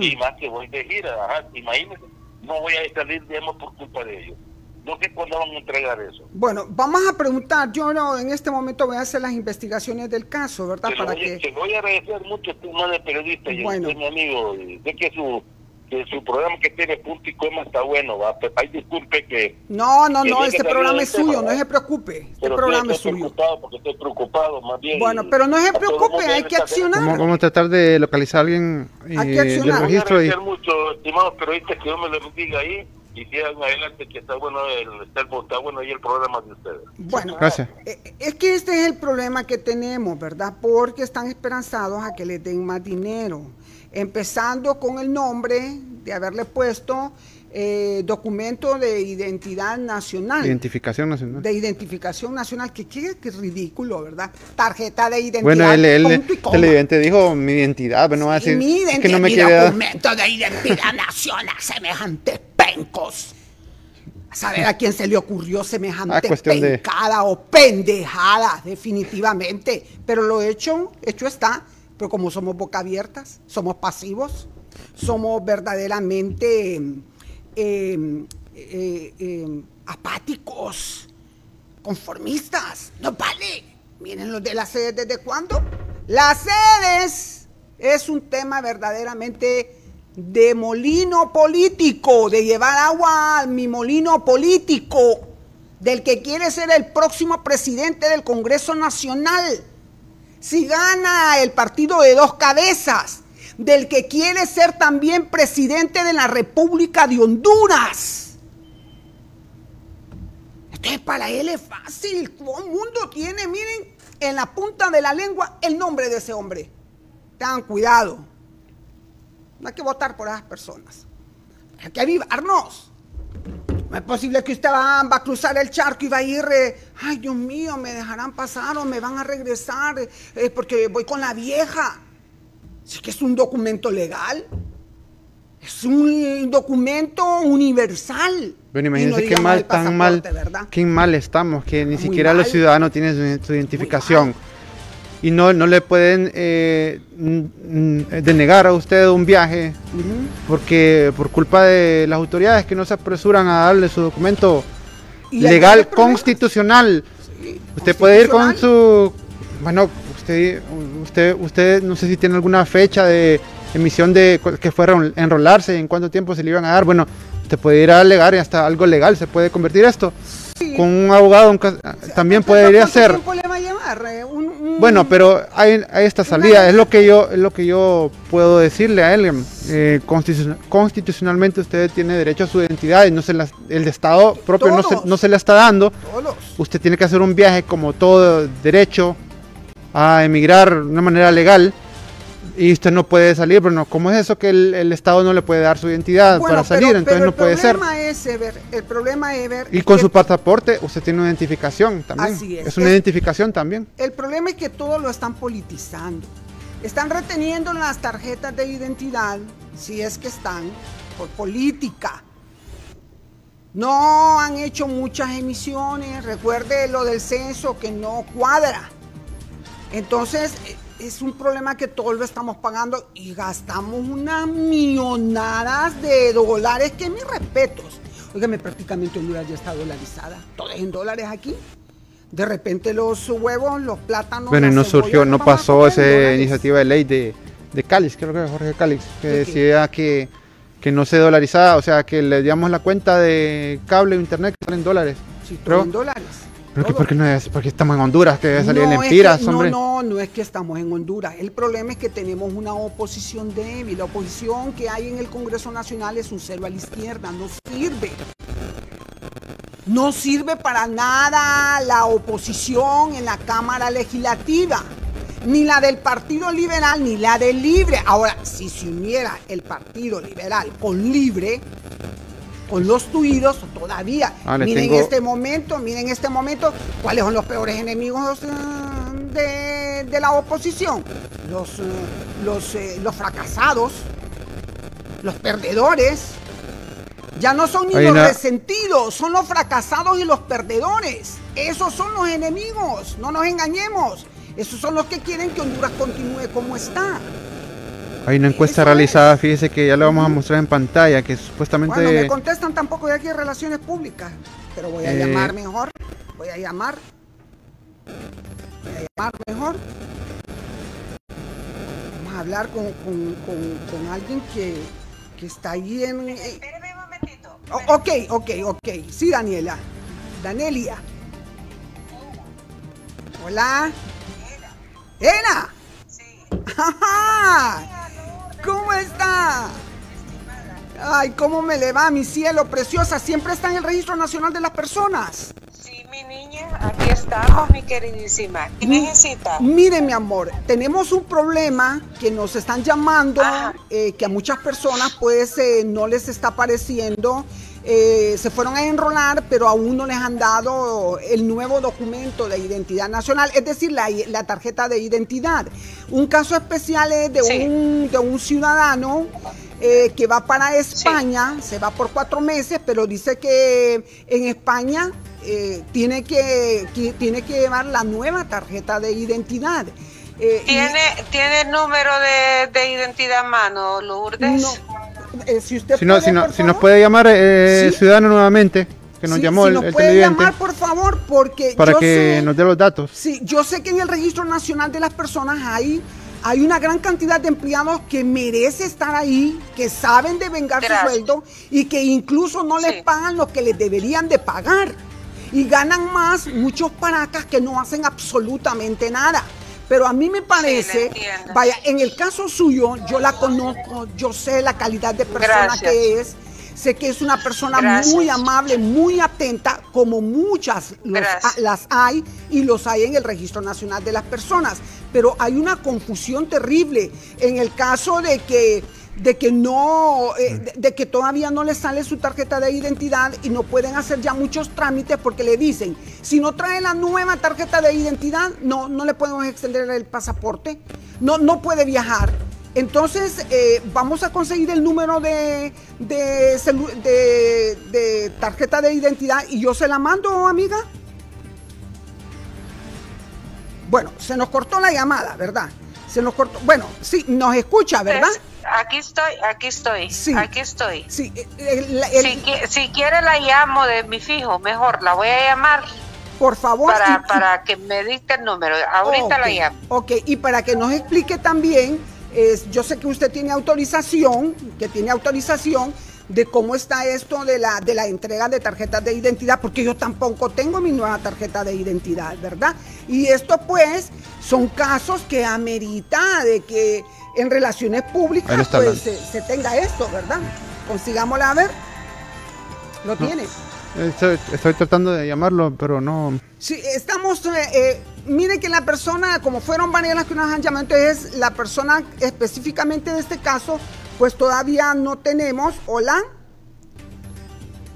Y más que voy de gira, ajá, imagínese, no voy a salir, digamos, por culpa de ellos. No sé cuándo van a entregar eso. Bueno, vamos a preguntar. Yo no, en este momento voy a hacer las investigaciones del caso, ¿verdad? Te Para voy, que... Te voy a agradecer mucho tu de periodista y bueno. mi amigo. Sé que su, que su programa que tiene punto y coma está bueno, ¿va? Pero, ay, disculpe que... No, no, no, este programa es suyo, no se preocupe. Este pero programa es suyo. preocupado porque estoy preocupado, más bien. Bueno, pero no se preocupe, hay que accionar. Vamos, a tratar de localizar a alguien y, hay que accionar. Del registro. y... mucho, estimados periodistas, que Dios me lo bendiga ahí y sigan adelante que está bueno el, está, está bueno ahí el programa de ustedes. Bueno, gracias. Eh, eh, es que este es el problema que tenemos, ¿verdad? Porque están esperanzados a que les den más dinero, empezando con el nombre de haberle puesto eh, documento de identidad nacional. Identificación nacional. De identificación nacional, que qué, ridículo, ¿verdad? Tarjeta de identidad. Bueno, él, él, evidente dijo mi identidad, pero no va a decir mi que no me mi documento de identidad nacional, semejante pencos. A saber a quién se le ocurrió semejante ah, pencada o pendejada, definitivamente. Pero lo hecho, hecho está. Pero como somos boca abiertas, somos pasivos, somos verdaderamente em, eh, em, apáticos, conformistas. No vale. Miren los de las sedes desde cuándo. Las sedes es un tema verdaderamente de molino político, de llevar agua a mi molino político, del que quiere ser el próximo presidente del Congreso Nacional. Si gana el partido de dos cabezas, del que quiere ser también presidente de la República de Honduras. Entonces para él es fácil, todo el mundo tiene, miren, en la punta de la lengua el nombre de ese hombre. Tengan cuidado. No hay que votar por esas personas. Hay que avivarnos. No es posible que usted va, a cruzar el charco y va a ir, eh, ay Dios mío, me dejarán pasar o me van a regresar eh, porque voy con la vieja. Sí que es un documento legal. Es un documento universal. Bueno, imagínense qué mal, tan mal, qué mal estamos, que ni siquiera los ciudadanos tienen su, identificación y no, no le pueden eh, denegar a usted un viaje porque por culpa de las autoridades que no se apresuran a darle su documento legal constitucional. usted puede ir con su bueno, usted usted usted no sé si tiene alguna fecha de emisión de que fuera a enrolarse, en cuánto tiempo se le iban a dar. Bueno, usted puede ir a alegar y hasta algo legal se puede convertir esto. Con un abogado también podría ser. Bueno, pero hay, esta salida, es lo que yo es lo que yo puedo decirle a él. Eh, constitucionalmente usted tiene derecho a su identidad y no se el Estado propio no se, no se le está dando. Usted tiene que hacer un viaje como todo derecho a emigrar de una manera legal y usted no puede salir, pero no, ¿cómo es eso que el, Estado no le puede dar su identidad para salir? Entonces no puede ser. Es, el problema es ver. Y con su pasaporte usted tiene una identificación también. Así es. Es una identificación también. El problema es que todo lo están politizando. Están reteniendo las tarjetas de identidad, si es que están, por política. No han hecho muchas emisiones. Recuerde lo del censo que no cuadra. Entonces, es un problema que todos lo estamos pagando y gastamos unas millonadas de dólares, que mis respetos. Óigame, prácticamente Honduras ya está dolarizada. Todo es en dólares aquí. De repente los huevos, los plátanos. Bueno, no surgió, no pasó esa iniciativa de ley de, de Calix, creo que Jorge Calix, que decía que, que no se dolarizaba, o sea, que le damos la cuenta de cable o internet que sale en dólares. Sí, todo en dólares. ¿Pero por qué no es? Porque estamos en Honduras, que debe salir no, en hombre. No, no, no es que estamos en Honduras. El problema es que tenemos una oposición débil. La oposición que hay en el Congreso Nacional es un cero a la izquierda, no sirve. No sirve para nada la oposición en la Cámara Legislativa. Ni la del Partido Liberal, ni la del Libre. Ahora, si se uniera el Partido Liberal con Libre, con los tuidos todavía. Ah, miren este momento, miren este momento, cuáles son los peores enemigos eh, de, la oposición. Los, eh, los, eh, los fracasados, los perdedores. Ya no son ni los resentidos, son los fracasados y los perdedores. Esos son los enemigos, no nos engañemos. Esos son los que quieren que Honduras continúe como está. Hay una encuesta realizada, fíjese que ya la vamos a mostrar en pantalla, que supuestamente... Bueno, me contestan tampoco de aquí de Relaciones Públicas, pero voy a eh, llamar mejor, voy a llamar, voy a llamar mejor. Vamos a hablar con, alguien que, está ahí en... Espéreme un momentito. ok, ok, ok. Sí, Daniela. Danelia. Hola. Ena. Sí. ¿Cómo está? Ay, ¿cómo me le va, mi cielo preciosa? Siempre está en el Registro Nacional de las Personas. Sí, mi niña, aquí estamos, mi queridísima. ¿Qué necesita? Mire, mi amor, tenemos un problema que nos están llamando, eh, que a muchas personas pues eh, no les está pareciendo eh, se fueron a enrolar, pero aún no les han dado el nuevo documento de identidad nacional, es decir, la, tarjeta de identidad. Un caso especial es de, un, de un ciudadano eh, que va para España, se va por cuatro meses, pero dice que en España eh, tiene, que, tiene que llevar la nueva tarjeta de identidad. ¿Tiene, ¿Tiene el número de, de identidad a mano, Lourdes? No, eh, si usted si, no, si, no, si nos puede llamar eh, ciudadano nuevamente que nos llamó el, nos puede llamar por favor porque para que nos dé los datos. Sí yo sé que en el registro nacional de las personas hay hay una gran cantidad de empleados que merece estar ahí, que saben de vengar su sueldo y que incluso no les pagan lo que les deberían de pagar. Y ganan más muchos paracas que no hacen absolutamente nada. Pero a mí me parece, vaya, en el caso suyo, yo la conozco, yo sé la calidad de persona que es. Sé que es una persona muy amable, muy atenta, como muchas las hay y los hay en el Registro Nacional de las Personas. Pero hay una confusión terrible en el caso de que de que no, eh, de, que todavía no les sale su tarjeta de identidad y no pueden hacer ya muchos trámites porque le dicen, si no trae la nueva tarjeta de identidad, no, no le podemos extender el pasaporte, no, no puede viajar. Entonces, eh, vamos a conseguir el número de, de, de, tarjeta de identidad y yo se la mando, amiga. Bueno, se nos cortó la llamada, ¿verdad? Se nos cortó. Bueno, sí, nos escucha, ¿verdad? Aquí estoy, aquí estoy, sí, aquí estoy. Sí, si, quiere la llamo de mi fijo, mejor, la voy a llamar. Por favor. Para, para que me dicte el número. Ahorita la llamo. Ok, y para que nos explique también, es, yo sé que usted tiene autorización, que tiene autorización de cómo está esto de la, de la entrega de tarjetas de identidad, porque yo tampoco tengo mi nueva tarjeta de identidad, ¿verdad? Y esto pues son casos que amerita de que en relaciones públicas pues, se, tenga esto, ¿verdad? Consigámosla a ver. Lo tiene. Estoy, tratando de llamarlo, pero no. Sí, estamos. Eh, eh, mire que la persona, como fueron varias las que nos han llamado, entonces la persona específicamente de este caso, pues todavía no tenemos. Hola.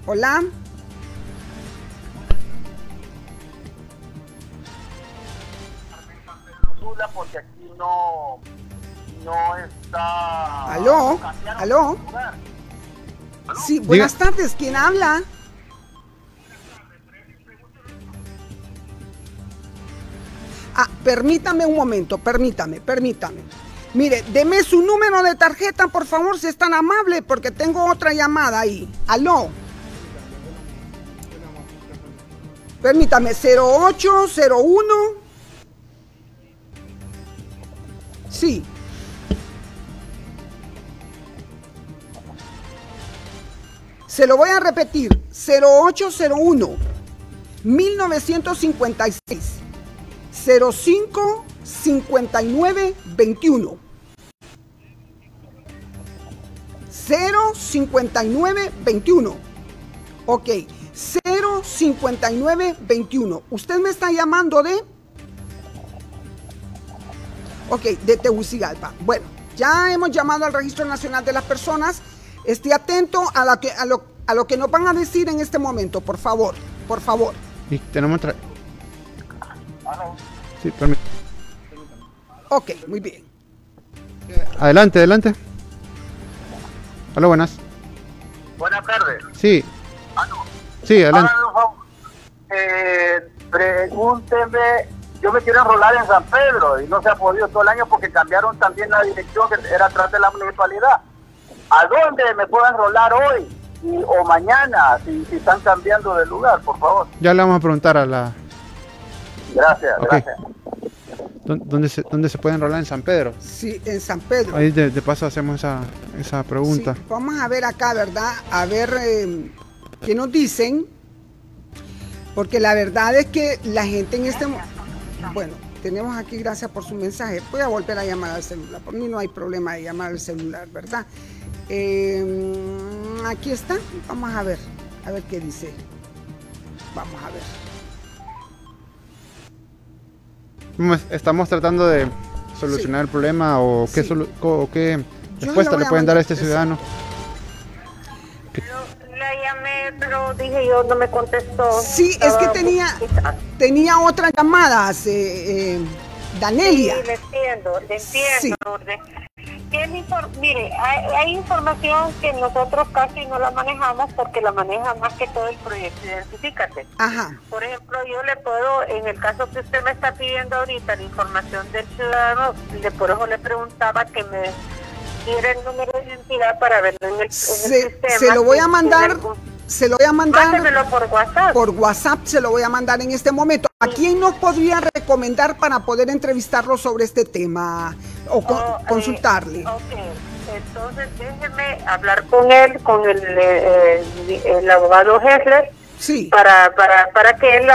Hola. Porque aquí no no está. ¿Aló? ¿Aló? Sí, buenas tardes, ¿quién habla? Ah, permítame un momento, permítame, permítame. Mire, deme su número de tarjeta, por favor, si es tan amable, porque tengo otra llamada ahí. ¿Aló? Permítame, 0801. Sí, Se lo voy a repetir, 0801 1956 05 59 21 059 21 Ok, 059 21 Usted me está llamando de... Ok, de Tegucigalpa. Bueno, ya hemos llamado al Registro Nacional de las Personas Esté atento a, la que, a, lo, a lo que nos van a decir en este momento, por favor, por favor. Y tenemos otra. Sí, permítame. Ok, muy bien. Adelante, adelante. Hola, buenas. Buenas tardes. Sí. Sí, adelante. Eh, pregúnteme, yo me quiero enrolar en San Pedro y no se ha podido todo el año porque cambiaron también la dirección que era atrás de la municipalidad. ¿A dónde me puedo enrolar hoy o mañana si, están cambiando de lugar, por favor? Ya le vamos a preguntar a la... Gracias, gracias. ¿Dónde se, ¿Dónde se puede enrolar en San Pedro? Sí, en San Pedro. Ahí de, paso hacemos esa, esa pregunta. vamos a ver acá, ¿verdad? A ver eh, qué nos dicen. Porque la verdad es que la gente en este momento... Bueno, tenemos aquí, gracias por su mensaje. Voy a volver a llamar al celular. Por mí no hay problema de llamar al celular, ¿verdad? Em, aquí está. Vamos a ver. A ver qué dice. Vamos a ver. Estamos tratando de solucionar el problema o qué, qué respuesta le pueden dar a este ciudadano. La llamé, pero dije yo, no me contestó. Sí, es que tenía, tenía otras llamadas, eh, eh, Danelia. Sí, le entiendo, le entiendo mire, hay, información que nosotros casi no la manejamos porque la maneja más que todo el proyecto Identifícate. Ajá. Por ejemplo, yo le puedo, en el caso que usted me está pidiendo ahorita, la información del ciudadano, le, por eso le preguntaba que me diera el número de identidad para verlo en el, se, sistema. Se lo voy a mandar. se lo voy a mandar por WhatsApp. Por WhatsApp se lo voy a mandar en este momento. ¿A quién nos podría recomendar para poder entrevistarlo sobre este tema? o oh, consultarle. Entonces déjeme hablar con él, con el, eh, el, abogado Hessler. Sí. Para, para, para que él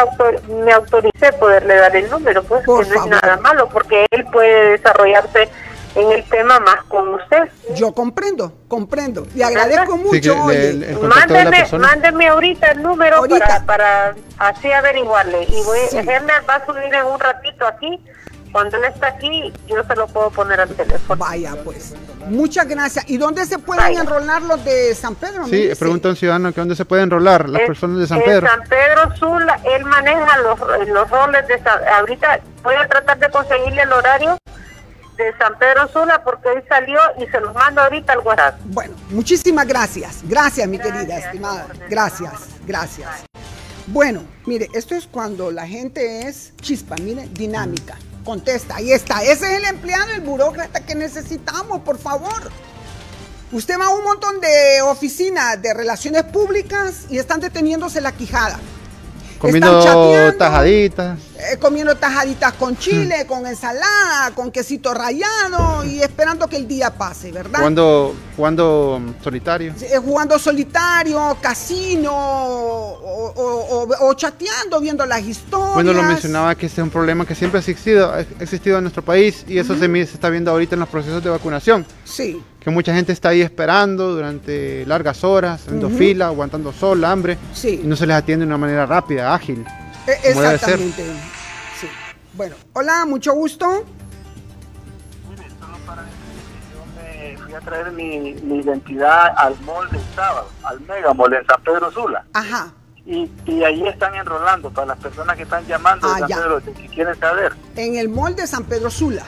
me autorice poderle dar el número, pues que no es nada malo, porque él puede desarrollarse en el tema más con usted. Yo comprendo, comprendo. Le agradezco mucho. mándeme, ahorita el número Para, para así averiguarle. Y voy, sí. va a subir en un ratito aquí cuando él está aquí, yo se lo puedo poner al teléfono. Vaya, pues. Muchas gracias. ¿Y dónde se pueden enrolar los de San Pedro? Sí, pregunta un ciudadano que dónde se pueden enrolar las personas de San Pedro. San Pedro Sula, él maneja los, los roles de San, ahorita voy a tratar de conseguirle el horario de San Pedro Sula porque él salió y se los mando ahorita al WhatsApp. Bueno, muchísimas gracias. Gracias, mi querida estimada. Gracias, gracias. Bueno, mire, esto es cuando la gente es chispa, mire, dinámica contesta, ahí está. Ese es el empleado, el burócrata que necesitamos, por favor. Usted va a un montón de oficinas de relaciones públicas y están deteniéndose la quijada. Comiendo tajaditas. Eh, comiendo tajaditas con chile, con ensalada, con quesito rallado y esperando que el día pase, ¿verdad? Jugando, jugando solitario. Eh, jugando solitario, casino o, chateando, viendo las historias. Bueno, lo mencionaba que este es un problema que siempre ha existido, ha existido en nuestro país y eso se, se está viendo ahorita en los procesos de vacunación. Sí que mucha gente está ahí esperando durante largas horas, haciendo fila, aguantando sol, hambre, sí. y no se les atiende de una manera rápida, ágil. E exactamente. Sí. Bueno, hola, mucho gusto. Mire, solo para decir yo me fui a traer mi, mi identidad al mall del sábado, al Mega Mall en San Pedro Sula. Ajá. Y, y, ahí están enrolando para las personas que están llamando de ah, San Pedro, que quieren saber. En el mall de San Pedro Sula.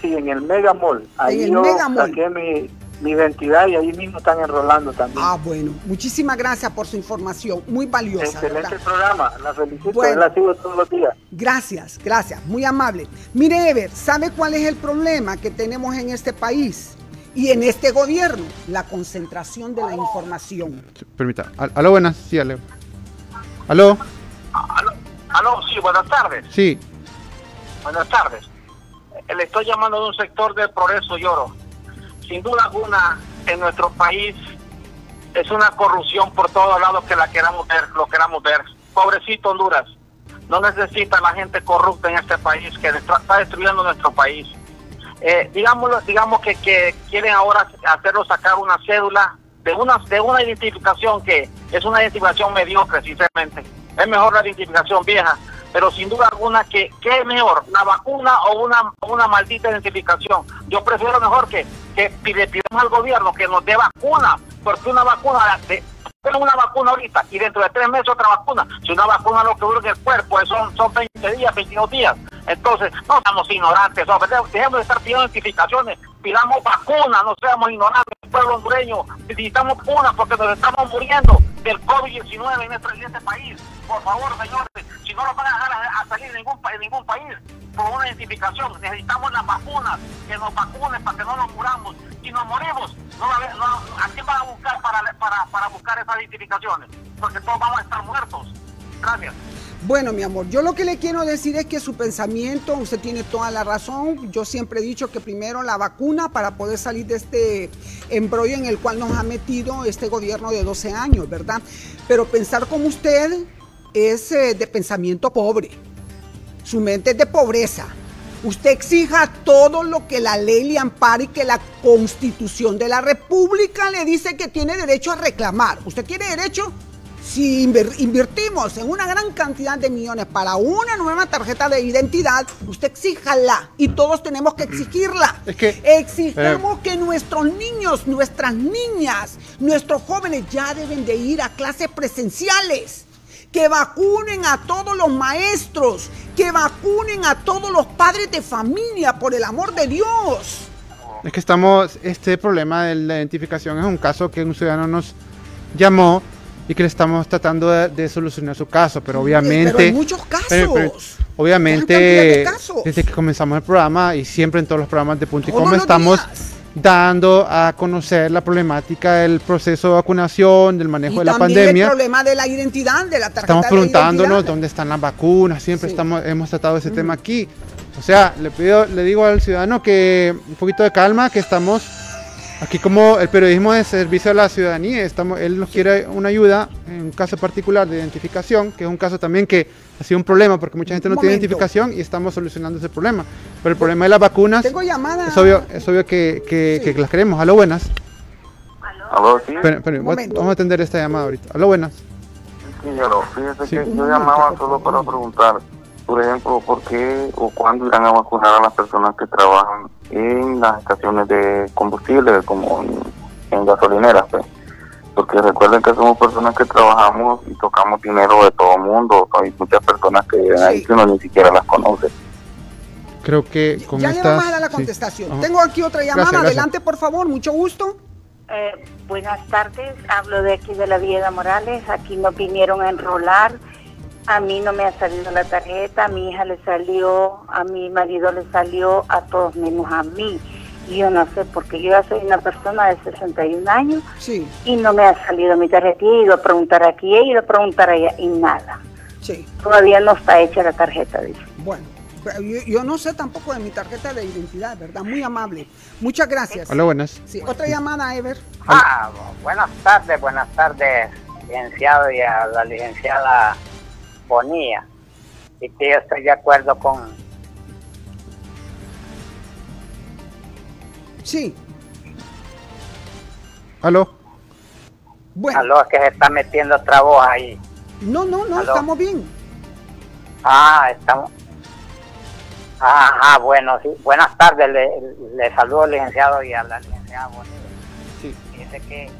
Sí, en el Mega Mall. Ahí en el yo saqué mi, mi, identidad y ahí mismo están enrolando también. Ah, bueno. Muchísimas gracias por su información. Muy valiosa. Excelente programa. La felicito. Bueno, la sigo todos los días. Gracias, gracias. Muy amable. Mire, Ever, ¿sabe cuál es el problema que tenemos en este país? Y en este gobierno, la concentración de la información. permita. Aló, buenas. Sí, aló. Aló. Aló, aló, sí, buenas tardes. Sí. Buenas tardes le estoy llamando de un sector del progreso y oro. Sin duda alguna, en nuestro país es una corrupción por todos lados que la queramos ver, lo queramos ver. Pobrecito Honduras, no necesita la gente corrupta en este país que está destruyendo nuestro país. Eh, digámoslo, digamos que, quieren ahora hacerlo sacar una cédula de una, de una identificación que es una identificación mediocre, sinceramente. Es mejor la identificación vieja pero sin duda alguna que qué mejor, la vacuna o una, una maldita identificación. Yo prefiero mejor que, que le pidamos al gobierno que nos dé vacuna, porque una vacuna de, una vacuna ahorita y dentro de tres meses otra vacuna. Si una vacuna lo que dura en el cuerpo son, son 20 días, 22 días. Entonces, no estamos ignorantes, dejemos de estar pidiendo identificaciones, pidamos vacunas, no seamos ignorantes, pueblo hondureño, necesitamos vacunas porque nos estamos muriendo del COVID-19 en este, en este país. Por favor, señores, si no lo van a dejar salir en ningún país por una identificación, necesitamos las vacunas, que nos vacunen para que no nos muramos. Si nos morimos, no, no, ¿a quién van a buscar para, para, para buscar esas identificaciones? Porque todos vamos a estar muertos. Gracias. Bueno, mi amor, yo lo que le quiero decir es que su pensamiento, usted tiene toda la razón. Yo siempre he dicho que primero la vacuna para poder salir de este embrollo en el cual nos ha metido este gobierno de 12 años, ¿verdad? Pero pensar como usted es eh, de pensamiento pobre. Su mente es de pobreza. Usted exija todo lo que la ley le ampare y que la constitución de la república le dice que tiene derecho a reclamar. ¿Usted tiene derecho? Si invertimos en una gran cantidad de millones para una nueva tarjeta de identidad, usted exíjala y todos tenemos que exigirla. Es que, Exijamos eh, que nuestros niños, nuestras niñas, nuestros jóvenes ya deben de ir a clases presenciales que vacunen a todos los maestros, que vacunen a todos los padres de familia, por el amor de Dios. Es que estamos, este problema de la identificación es un caso que un ciudadano nos llamó y que le estamos tratando de, solucionar su caso, pero obviamente... Pero hay muchos casos. obviamente, desde que comenzamos el programa y siempre en todos los programas de Punto y Coma estamos dando a conocer la problemática del proceso de vacunación, del manejo de la pandemia. el problema de la identidad, de la tarjeta Estamos preguntándonos dónde están las vacunas, siempre estamos, hemos tratado ese tema aquí. O sea, le pido, le digo al ciudadano que un poquito de calma, que estamos aquí como el periodismo de servicio a la ciudadanía, estamos, él nos quiere una ayuda en un caso particular de identificación, que es un caso también que ha sido un problema porque mucha gente no tiene identificación y estamos solucionando ese problema. Pero el problema de las vacunas. Tengo llamada. Es obvio, es obvio que, que, las queremos. Aló, buenas. Aló, sí. vamos a atender esta llamada ahorita. Aló, buenas. Sí, señor. Fíjese que yo llamaba solo para preguntar, por ejemplo, por qué o cuándo irán a vacunar a las personas que trabajan en las estaciones de combustible, como en, en gasolineras, pues porque recuerden que somos personas que trabajamos y tocamos dinero de todo el mundo, hay muchas personas que viven ahí que uno ni siquiera las conoce. Creo que con ya le vamos a dar la contestación. Tengo aquí otra llamada, adelante por favor, mucho gusto. Eh, buenas tardes, hablo de aquí de la Villa Morales, aquí nos vinieron a enrolar, a mí no me ha salido la tarjeta, a mi hija le salió, a mi marido le salió, a todos menos a mí yo no sé, porque yo ya soy una persona de 61 años sí. y no me ha salido mi tarjeta. Y he ido a preguntar aquí, he ido a preguntar allá y nada. Sí. Todavía no está hecha la tarjeta, dice. Bueno, yo, no sé tampoco de mi tarjeta de identidad, ¿verdad? Muy amable. Muchas gracias. Hola, buenas. Sí, otra llamada, Ever. Ah, buenas tardes, buenas tardes, licenciado y a la licenciada Bonilla. Y que yo estoy de acuerdo con Sí. ¿Aló? Bueno. Aló, que se está metiendo otra voz ahí. No, no, no, estamos bien. Ah, estamos. Ajá, bueno, sí. Buenas tardes, le, le saludo al licenciado y a la licenciada Bonilla. Sí. Dice que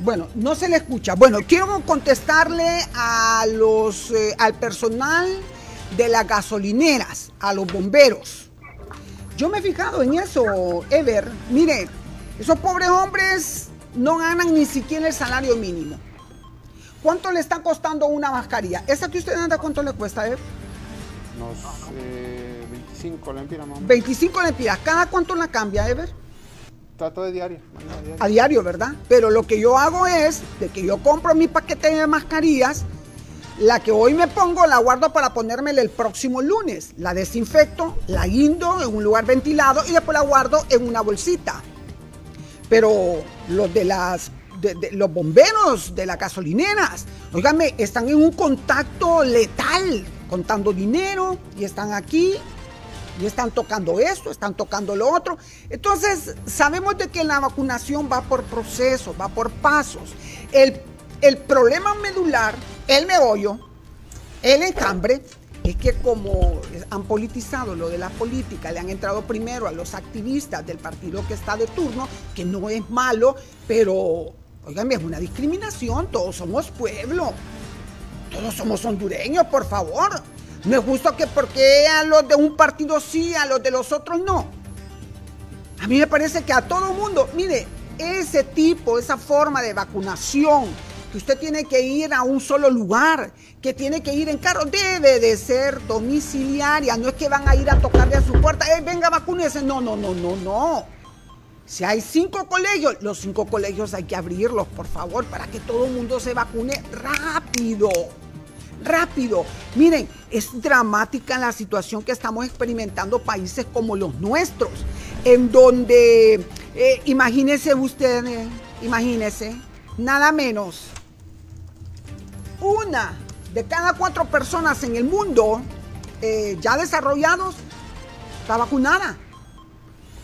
Bueno, no se le escucha. Bueno, quiero contestarle a los, eh, al personal de las gasolineras a los bomberos. Yo me he fijado en eso, Ever. Mire, esos pobres hombres no ganan ni siquiera el salario mínimo. ¿Cuánto le está costando una mascarilla? ¿Esa que usted anda cuánto le cuesta, Ever? Unos 25 lempiras más 25 lempiras. ¿Cada cuánto la cambia, Ever? Trato de diario. A diario, ¿verdad? Pero lo que yo hago es de que yo compro mi paquete de mascarillas la que hoy me pongo la guardo para ponérmela el próximo lunes. La desinfecto, la guindo en un lugar ventilado y después la guardo en una bolsita. Pero los de las los bomberos de las gasolineras, oígame, están en un contacto letal, contando dinero y están aquí y están tocando esto, están tocando lo otro. Entonces, sabemos de que la vacunación va por procesos, va por pasos. El, el problema medular el meollo, el encambre, es que como han politizado lo de la política, le han entrado primero a los activistas del partido que está de turno, que no es malo, pero, oigan, es una discriminación, todos somos pueblo, todos somos hondureños, por favor. No es justo que porque a los de un partido sí, a los de los otros no. A mí me parece que a todo mundo, mire, ese tipo, esa forma de vacunación, que usted tiene que ir a un solo lugar, que tiene que ir en carro, debe de ser domiciliaria. No es que van a ir a tocarle a su puerta, eh, venga, vacúnese. No, no, no, no, no. Si hay cinco colegios, los cinco colegios hay que abrirlos, por favor, para que todo el mundo se vacune rápido. Rápido. Miren, es dramática la situación que estamos experimentando países como los nuestros, en donde, eh, imagínense ustedes, imagínense, nada menos una de cada cuatro personas en el mundo eh, ya desarrollados está vacunada.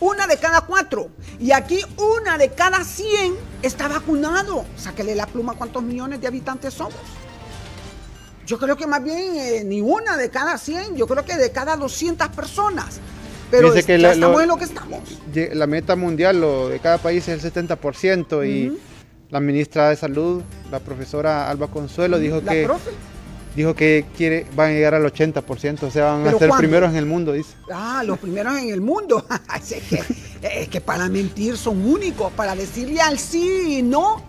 Una de cada cuatro. Y aquí una de cada cien está vacunado. Sáquele la pluma cuántos millones de habitantes somos. Yo creo que más bien eh, ni una de cada cien, yo creo que de cada 200 personas. Pero que ya estamos en lo que estamos. La meta mundial lo de cada país es el 70% y la ministra de Salud, la profesora Alba Consuelo, dijo que dijo que quiere van a llegar al 80%, o sea, van a ser primeros en el mundo, dice. Ah, los primeros en el mundo. es, que, es que para mentir son únicos, para decirle al sí y no,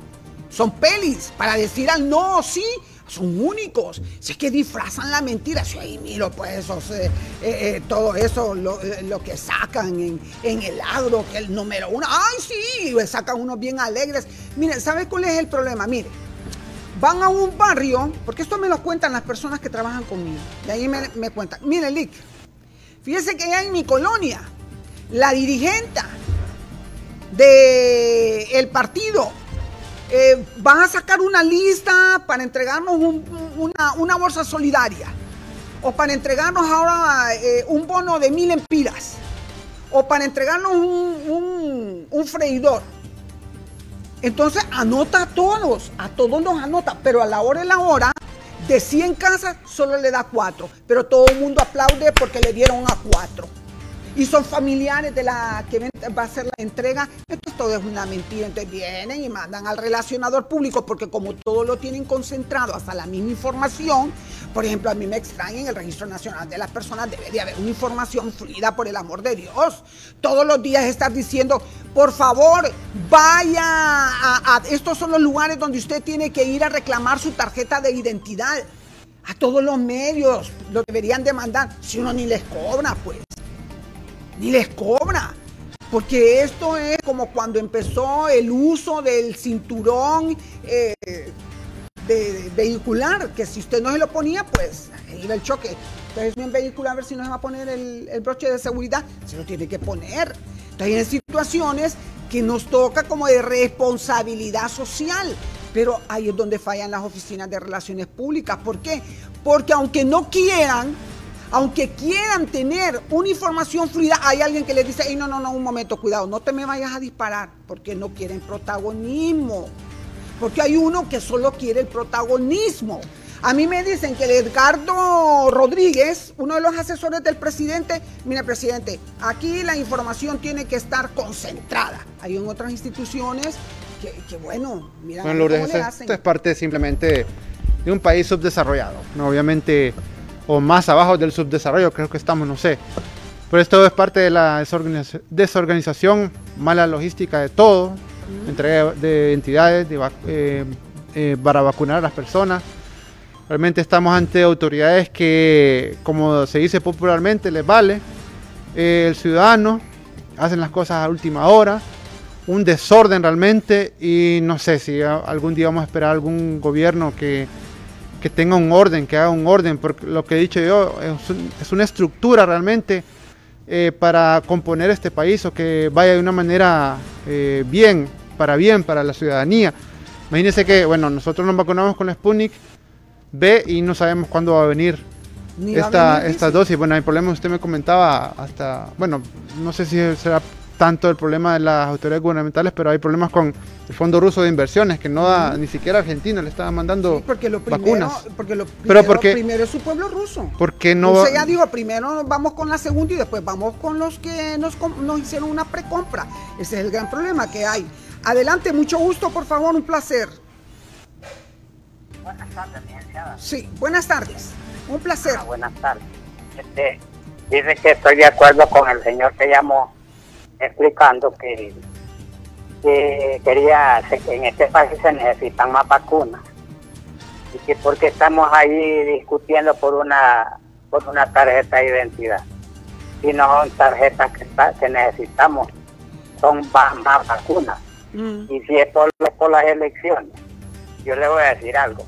son pelis, para decir al no sí, son únicos. Si es que disfrazan la mentira. Si ahí miro, pues, esos, eh, eh, todo eso, lo, eh, que sacan en, el agro, que el número uno. ¡Ay, sí! Sacan unos bien alegres. Miren, ¿sabe cuál es el problema? Mire, van a un barrio, porque esto me lo cuentan las personas que trabajan conmigo. De ahí me, cuentan. Mire, Lick, fíjese que allá en mi colonia, la dirigente del el partido eh, a sacar una lista para entregarnos una, bolsa solidaria. O para entregarnos ahora eh, un bono de mil empiras. O para entregarnos un, freidor. Entonces anota a todos, a todos los anota, pero a la hora de la hora, de 100 casas solo le da 4, pero todo el mundo aplaude porque le dieron a 4 y son familiares de la que va a ser la entrega. Esto todo es una mentira. Entonces vienen y mandan al relacionador público porque como todo lo tienen concentrado hasta la misma información, por ejemplo, a mí me extraña en el Registro Nacional de las Personas debe de haber una información fluida por el amor de Dios. Todos los días estar diciendo, por favor, vaya a, a estos son los lugares donde usted tiene que ir a reclamar su tarjeta de identidad. A todos los medios lo deberían demandar, si uno ni les cobra, pues ni les cobra. Porque esto es como cuando empezó el uso del cinturón eh, de, vehicular, que si usted no se lo ponía, pues iba el choque. Entonces, en vehicular, a ver si no se va a poner el, el broche de seguridad, se lo tiene que poner. Entonces, hay situaciones que nos toca como de responsabilidad social. Pero ahí es donde fallan las oficinas de relaciones públicas. ¿Por qué? Porque aunque no quieran, aunque quieran tener una información fluida, hay alguien que les dice, no, no, no, un momento, cuidado, no te me vayas a disparar, porque no quieren protagonismo. Porque hay uno que solo quiere el protagonismo. A mí me dicen que el Edgardo Rodríguez, uno de los asesores del presidente, mire presidente, aquí la información tiene que estar concentrada. Hay en otras instituciones que, bueno, mira cómo le hacen. Esto es parte simplemente de un país subdesarrollado. ¿no? Obviamente o más abajo del subdesarrollo, creo que estamos, no sé. Pero esto es parte de la desorganización, mala logística de todo, entrega de entidades eh, eh, para vacunar a las personas. Realmente estamos ante autoridades que, como se dice popularmente, les vale. Eh, el ciudadano hacen las cosas a última hora, un desorden realmente y no sé si algún día vamos a esperar algún gobierno que que tenga un orden, que haga un orden, porque lo que he dicho yo es, una estructura realmente eh, para componer este país o que vaya de una manera eh, bien, para bien, para la ciudadanía. Imagínense que, bueno, nosotros nos vacunamos con la Sputnik B y no sabemos cuándo va a venir esta, esta dosis. Bueno, hay problemas, usted me comentaba hasta, bueno, no sé si será tanto el problema de las autoridades gubernamentales, pero hay problemas con el Fondo Ruso de Inversiones, que no da, ni siquiera Argentina le estaba mandando porque lo primero, vacunas. Porque lo Pero primero, porque- primero es su pueblo ruso. Porque no Usted ya dijo, primero vamos con la segunda y después vamos con los que nos, com- nos hicieron una precompra. Ese es el gran problema que hay. Adelante, mucho gusto, por favor, un placer. Buenas tardes, licenciada. Sí, buenas tardes. Un placer. Ah, buenas tardes. Este, dice que estoy de acuerdo con el señor que llamó explicando que, que quería, en este país se necesitan más vacunas. Y que porque estamos ahí discutiendo por una, por una tarjeta de identidad. Si no son tarjetas que, está- que necesitamos, son va- más vacunas. Y si es por, por las elecciones, yo le voy a decir algo.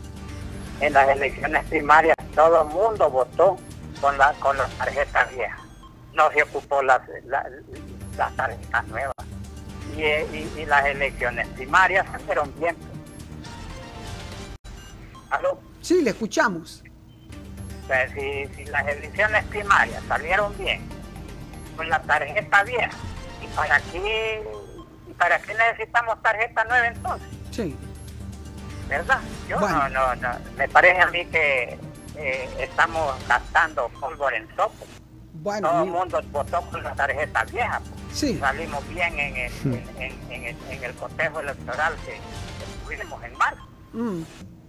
En las elecciones primarias todo el mundo votó con la con las tarjetas viejas. No se ocupó las, la- las tarjetas nuevas. Y, y- y las elecciones primarias salieron bien. ¿Aló? Sí, le escuchamos. Pues, si, si las elecciones primarias salieron bien con la tarjeta vieja, ¿y para qué, y para qué necesitamos tarjeta nueva entonces? Sí. ¿verdad? Yo Bueno. no, no, no, me parece a mí que eh, estamos gastando pólvora en sopo. Bueno, Todo el mundo votó con la tarjeta vieja. pues. Sí. Salimos bien en el, Hmm. en, en el, en el cotejo electoral que, que tuvimos en marzo. Mm.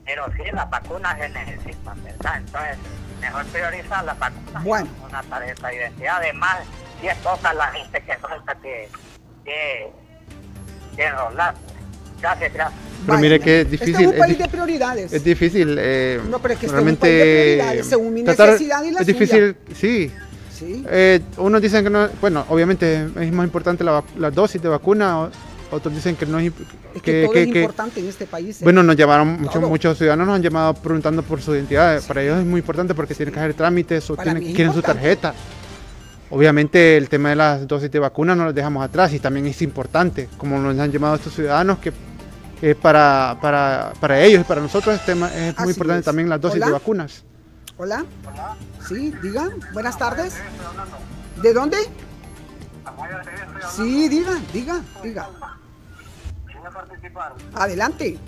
Pero sí, las vacunas se necesitan, ¿verdad? Entonces, mejor priorizar las vacunas. Bueno. Una tarjeta de identidad. Además, si es poca la gente que falta que, que, que enrolar. Gracias, gracias. Pero mire que es Este difícil. es un es país de prioridades. Es difícil. eh, No, pero es que este es un realmente país de prioridades, según mi tratar- necesidad y la Es suya. difícil, sí. Sí. Eh, unos dicen que no, bueno, obviamente es más importante la, dosis de vacuna, otros dicen que no es que, todo es importante en este país. ¿eh? bueno, nos llamaron, muchos, muchos ciudadanos nos han llamado preguntando por su identidad. Para ellos es muy importante porque tienen que hacer trámites o tienen, quieren su tarjeta. Obviamente el tema de las dosis de vacuna no los dejamos atrás y también es importante, como nos han llamado estos ciudadanos, que eh, para, para, para ellos y para nosotros es, tema, es muy importante es. también las dosis Hola. de vacunas. Hola. Sí, diga. Buenas tardes. ¿De dónde? Sí, diga, diga, diga. Adelante.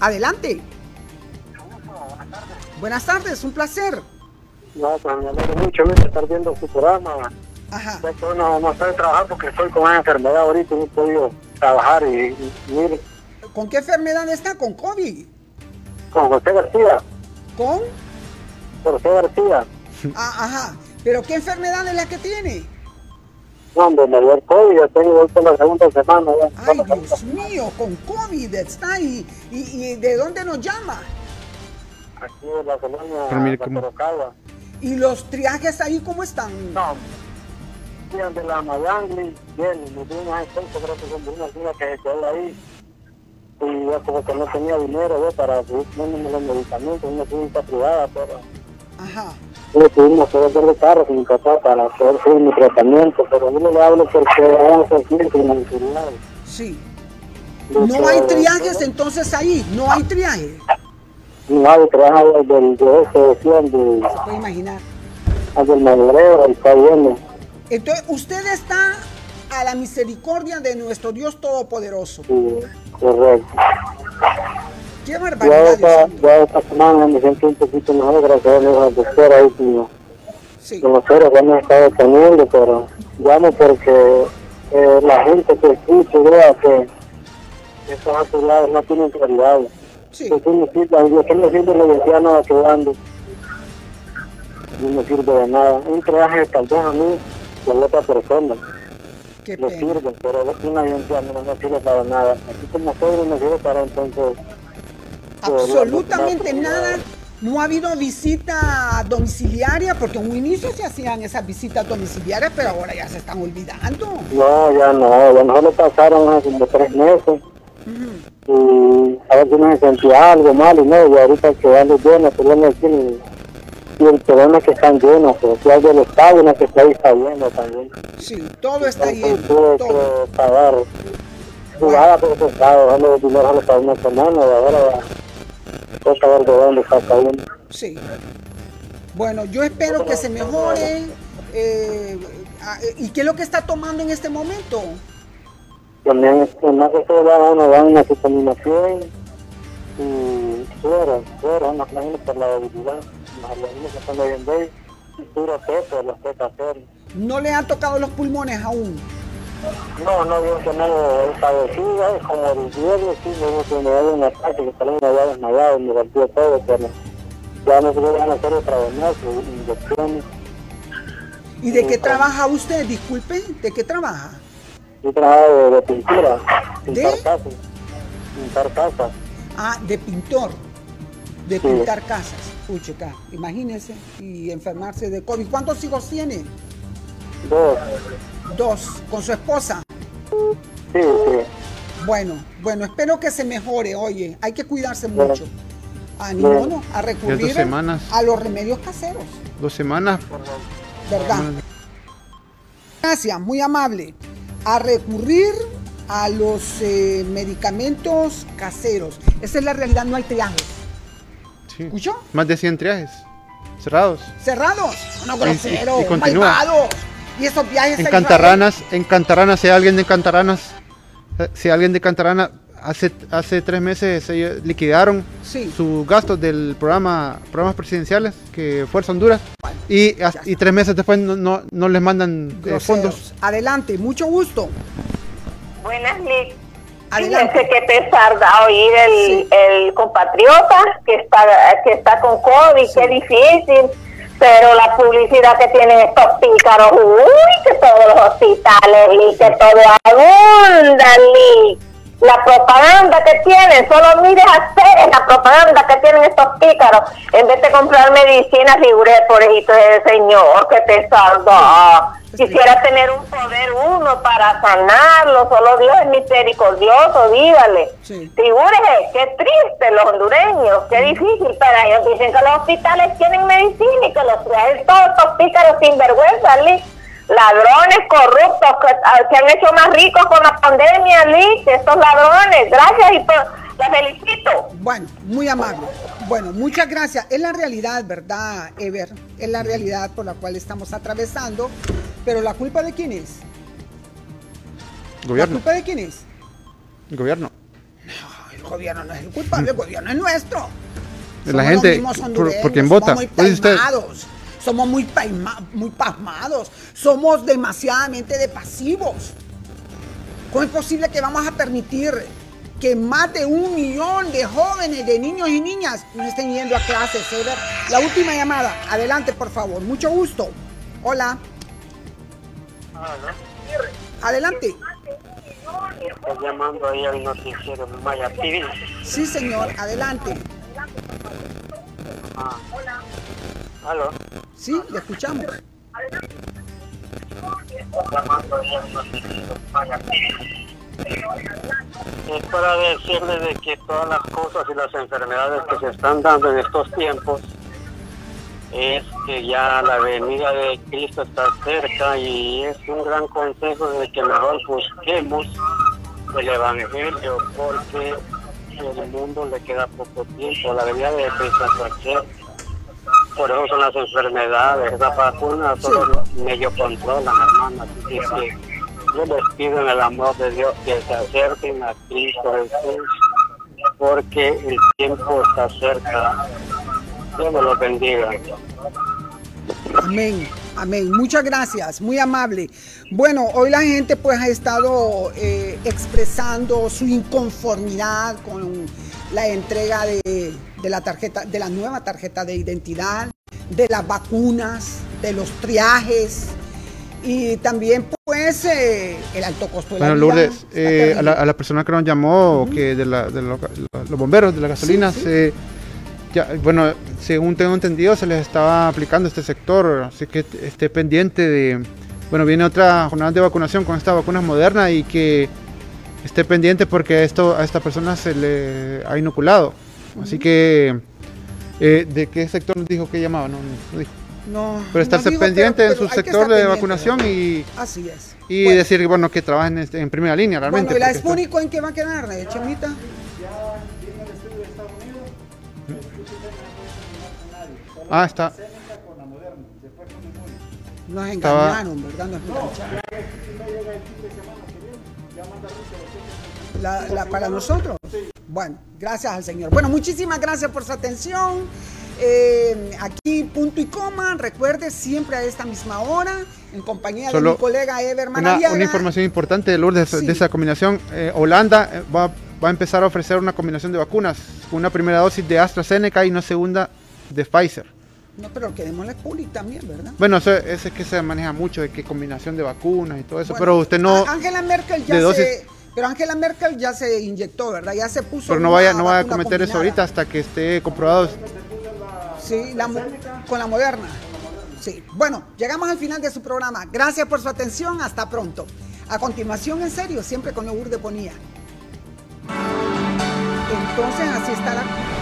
Adelante. Buenas tardes, un placer. No, pues me alegro mucho de estar viendo su programa. Ajá. Que uno no puede trabajar porque estoy con una enfermedad ahorita y no he podido trabajar y, y mire, ¿Con qué enfermedad está? ¿Con COVID? Con José García, ¿Con? José García, Ah, ajá. ¿Pero qué enfermedad es la que tiene? no, hombre, me dio el COVID, ya tengo hoy la segunda semana. Ya. Ay, Dios mío, con COVID está ahí. ¿Y, y de dónde nos llama? Aquí en la colonia cómo- Sorocaba. ¿Y los triajes ahí cómo están? No, bien de la Mayangli, bien, mis primas entonces creo que son de una que se quedó ahí. Y yo como que no tenía dinero yo, para poniéndome los medicamentos, una clínica privada, pero Ajá. tuvimos que vender de carro con mi papá para poder seguir mi tratamiento, pero yo no le hablo porque vamos a la enfermedad. Sí. De No que- hay triajes entonces ahí, no hay triaje. No hay trabajo del de ese decían de Se puede imaginar. del madureo y está bien. Entonces, usted está a la misericordia de nuestro Dios Todopoderoso. Sí, correcto. Qué Ya barbaridad. esta, ya esta semana me siento un poquito mejor, gracias a Dios, al doctor ahí con, con los ceros que hemos estado teniendo, pero llamo porque eh, la gente que escucha vea que esas autoridades no tienen prioridad. Sí. Que no yo que no sirve la ando. No me sirve de nada. Un traje tal vez a mí, de otra persona. Qué le pena. sirve, pero una agencia no, no sirve para nada. Aquí como soy no sirve para entonces... Absolutamente nada. No ha habido visita domiciliaria, porque en un inicio se hacían esas visitas domiciliarias, pero ahora ya se están olvidando. No, ya no, ya mejor le pasaron hace como tres meses. Y a ver si no se sentía algo mal y no, y ahorita quedando llenos, pero no decir, y el problema es que están llenos, pero si hay del estado, no que está lleno también. Sí, todo está lleno. todo. que pagar jugada por ese estado, dejando el dinero para una semana, y ahora ya toca ver de dónde saca uno. Sí. Bueno, yo espero que se mejore. eh, eh, ¿Y qué es lo que está tomando en este momento? También, más que todo, va uno va una contaminación y fuera, fuera, imagino por la debilidad. Los que están viendo ahí, dura peso, los toca hacer. ¿No le han tocado los pulmones aún? No, no había tenido padecida, es como el viernes, sí, me me dado un ataque, que también me había desmayado, me golpeó todo, pero ya no se van a hacer otra vez inyecciones. ¿Y de qué trabaja usted? Disculpe, ¿de qué trabaja? Yo trabajo de, de pintura, pintar casas, pintar casas. Ah, de pintor, de pintar casas. Uy, chica, imagínese, y enfermarse de COVID. ¿Cuántos hijos tiene? Dos. Dos, con su esposa. Sí, sí. Bueno, bueno, espero que se mejore, oye, hay que cuidarse mucho. A, ni modo, a recurrir dos semanas. a los remedios caseros. Dos semanas. ¿Verdad? Gracias, muy amable. A recurrir a los eh, medicamentos caseros. Esa es la realidad, no hay triajes. Sí. ¿Escuchó? Más de 100 triajes. Cerrados. Cerrados. No, grosero. y. Y esos viajes En a Cantaranas, en Cantaranas, si alguien de Cantaranas, eh, si alguien de Cantaranas, hace, hace tres meses ellos liquidaron Sí. sus gastos del programa, programas presidenciales que Fuerza Honduras y, tres meses después no, no, no les mandan eh, fondos. Adelante, mucho gusto. Buenas, Lick. Fíjense qué pesar da oír el, el compatriota que está, que está con COVID, qué difícil. Pero la publicidad que tienen estos pícaros, uy, que todos los hospitales, Lick, que todo abunda, Lick. La propaganda que tienen, solo mires hacer la propaganda que tienen estos pícaros. En vez de comprar medicina, figure pobrecito ese señor, que pesar da. Quisiera tener un poder uno para sanarlo, solo Dios es misericordioso, dígale. Figúrese, qué triste los hondureños, qué difícil para ellos. Dicen que los hospitales tienen medicina y que los traen todos estos pícaros sinvergüenza, Liz. Ladrones corruptos que ah, se han hecho más ricos con la pandemia, Liz, estos ladrones. Gracias y pues, la felicito. Bueno, muy amable. Bueno, muchas gracias. Es la realidad, ¿verdad, Ever? Es la realidad por la cual estamos atravesando. Pero ¿la culpa de quién es? Gobierno. ¿La culpa de quién es? El gobierno. El gobierno no es el culpable, el gobierno es nuestro. De la Somos gente, por, quien somos vota. muy pasmados, somos muy, paima- muy pasmados, somos demasiadamente de pasivos. ¿Cómo es posible que vamos a permitir que más de un millón de jóvenes, de niños y niñas, no estén yendo a clases? La última llamada, adelante por favor, mucho gusto. Hola, adelante. Estás llamando ahí al noticiero Maya TV. Sí, señor, adelante. Ah. ¿Aló? Sí, le escuchamos. Llamando ahí al noticiero Maya TV. Es para decirle de que todas las cosas y las enfermedades que se están dando en estos tiempos es que ya la venida de Cristo está cerca y es un gran consejo de que mejor busquemos el Evangelio porque el mundo le queda poco tiempo, la venida de Cristo está cerca. Por eso son las enfermedades, la vacuna solo medio controlan, hermano. Así que yo les pido en el amor de Dios que se acerquen a Cristo Jesús porque el tiempo está cerca. Dios me bendiga. Amén, amén. Muchas gracias, muy amable. Bueno, hoy la gente pues ha estado eh, expresando su inconformidad con la entrega de, de la tarjeta, de la nueva tarjeta de identidad, de las vacunas, de los triajes y también pues eh, el alto costo de la Bueno, vida. Lourdes, eh, a, la, a la persona que nos llamó, que de, la, de lo- los bomberos de la gasolina, Sí, sí. se- ya, bueno, según tengo entendido, se les estaba aplicando este sector, así que esté pendiente de, bueno, viene otra jornada de vacunación con estas vacunas modernas y que esté pendiente porque esto a esta persona se le ha inoculado, así que, eh, ¿de qué sector nos dijo que llamaba? No, no dijo. No, Pero estarse no pendiente pero- en pero su hay que sector de vacunación y, Así es. y Bueno. decir, bueno, que trabajen este- en primera línea realmente. Bueno, ¿y la esto- Spúnico en qué va a quedar, Chemita? Ah, está. Nos engañaron, ¿verdad? Nos engancharon. La, para nosotros. Bueno, gracias al Señor. Bueno, muchísimas gracias por su atención. Eh, aquí punto y coma, recuerde siempre a esta misma hora, en compañía de mi colega Ever una, una, información importante de Lourdes de esa combinación. Eh, Holanda eh, va, va, a empezar a ofrecer una combinación de vacunas, una primera dosis de AstraZeneca y una segunda de Pfizer. No, pero quedémosle Sputnik también, ¿verdad? Bueno, ese, es que se maneja mucho, de qué combinación de vacunas y todo eso, pero usted no... Angela Merkel ya se... Pero Angela Merkel ya se inyectó, ¿verdad? Ya se puso... Pero no vaya, no vaya a cometer eso ahorita hasta que esté comprobado. Sí, con la moderna. Sí. Bueno, llegamos al final de su programa. Gracias por su atención. Hasta pronto. A continuación, en serio, siempre con Lourdes Ponía. Entonces, así está la...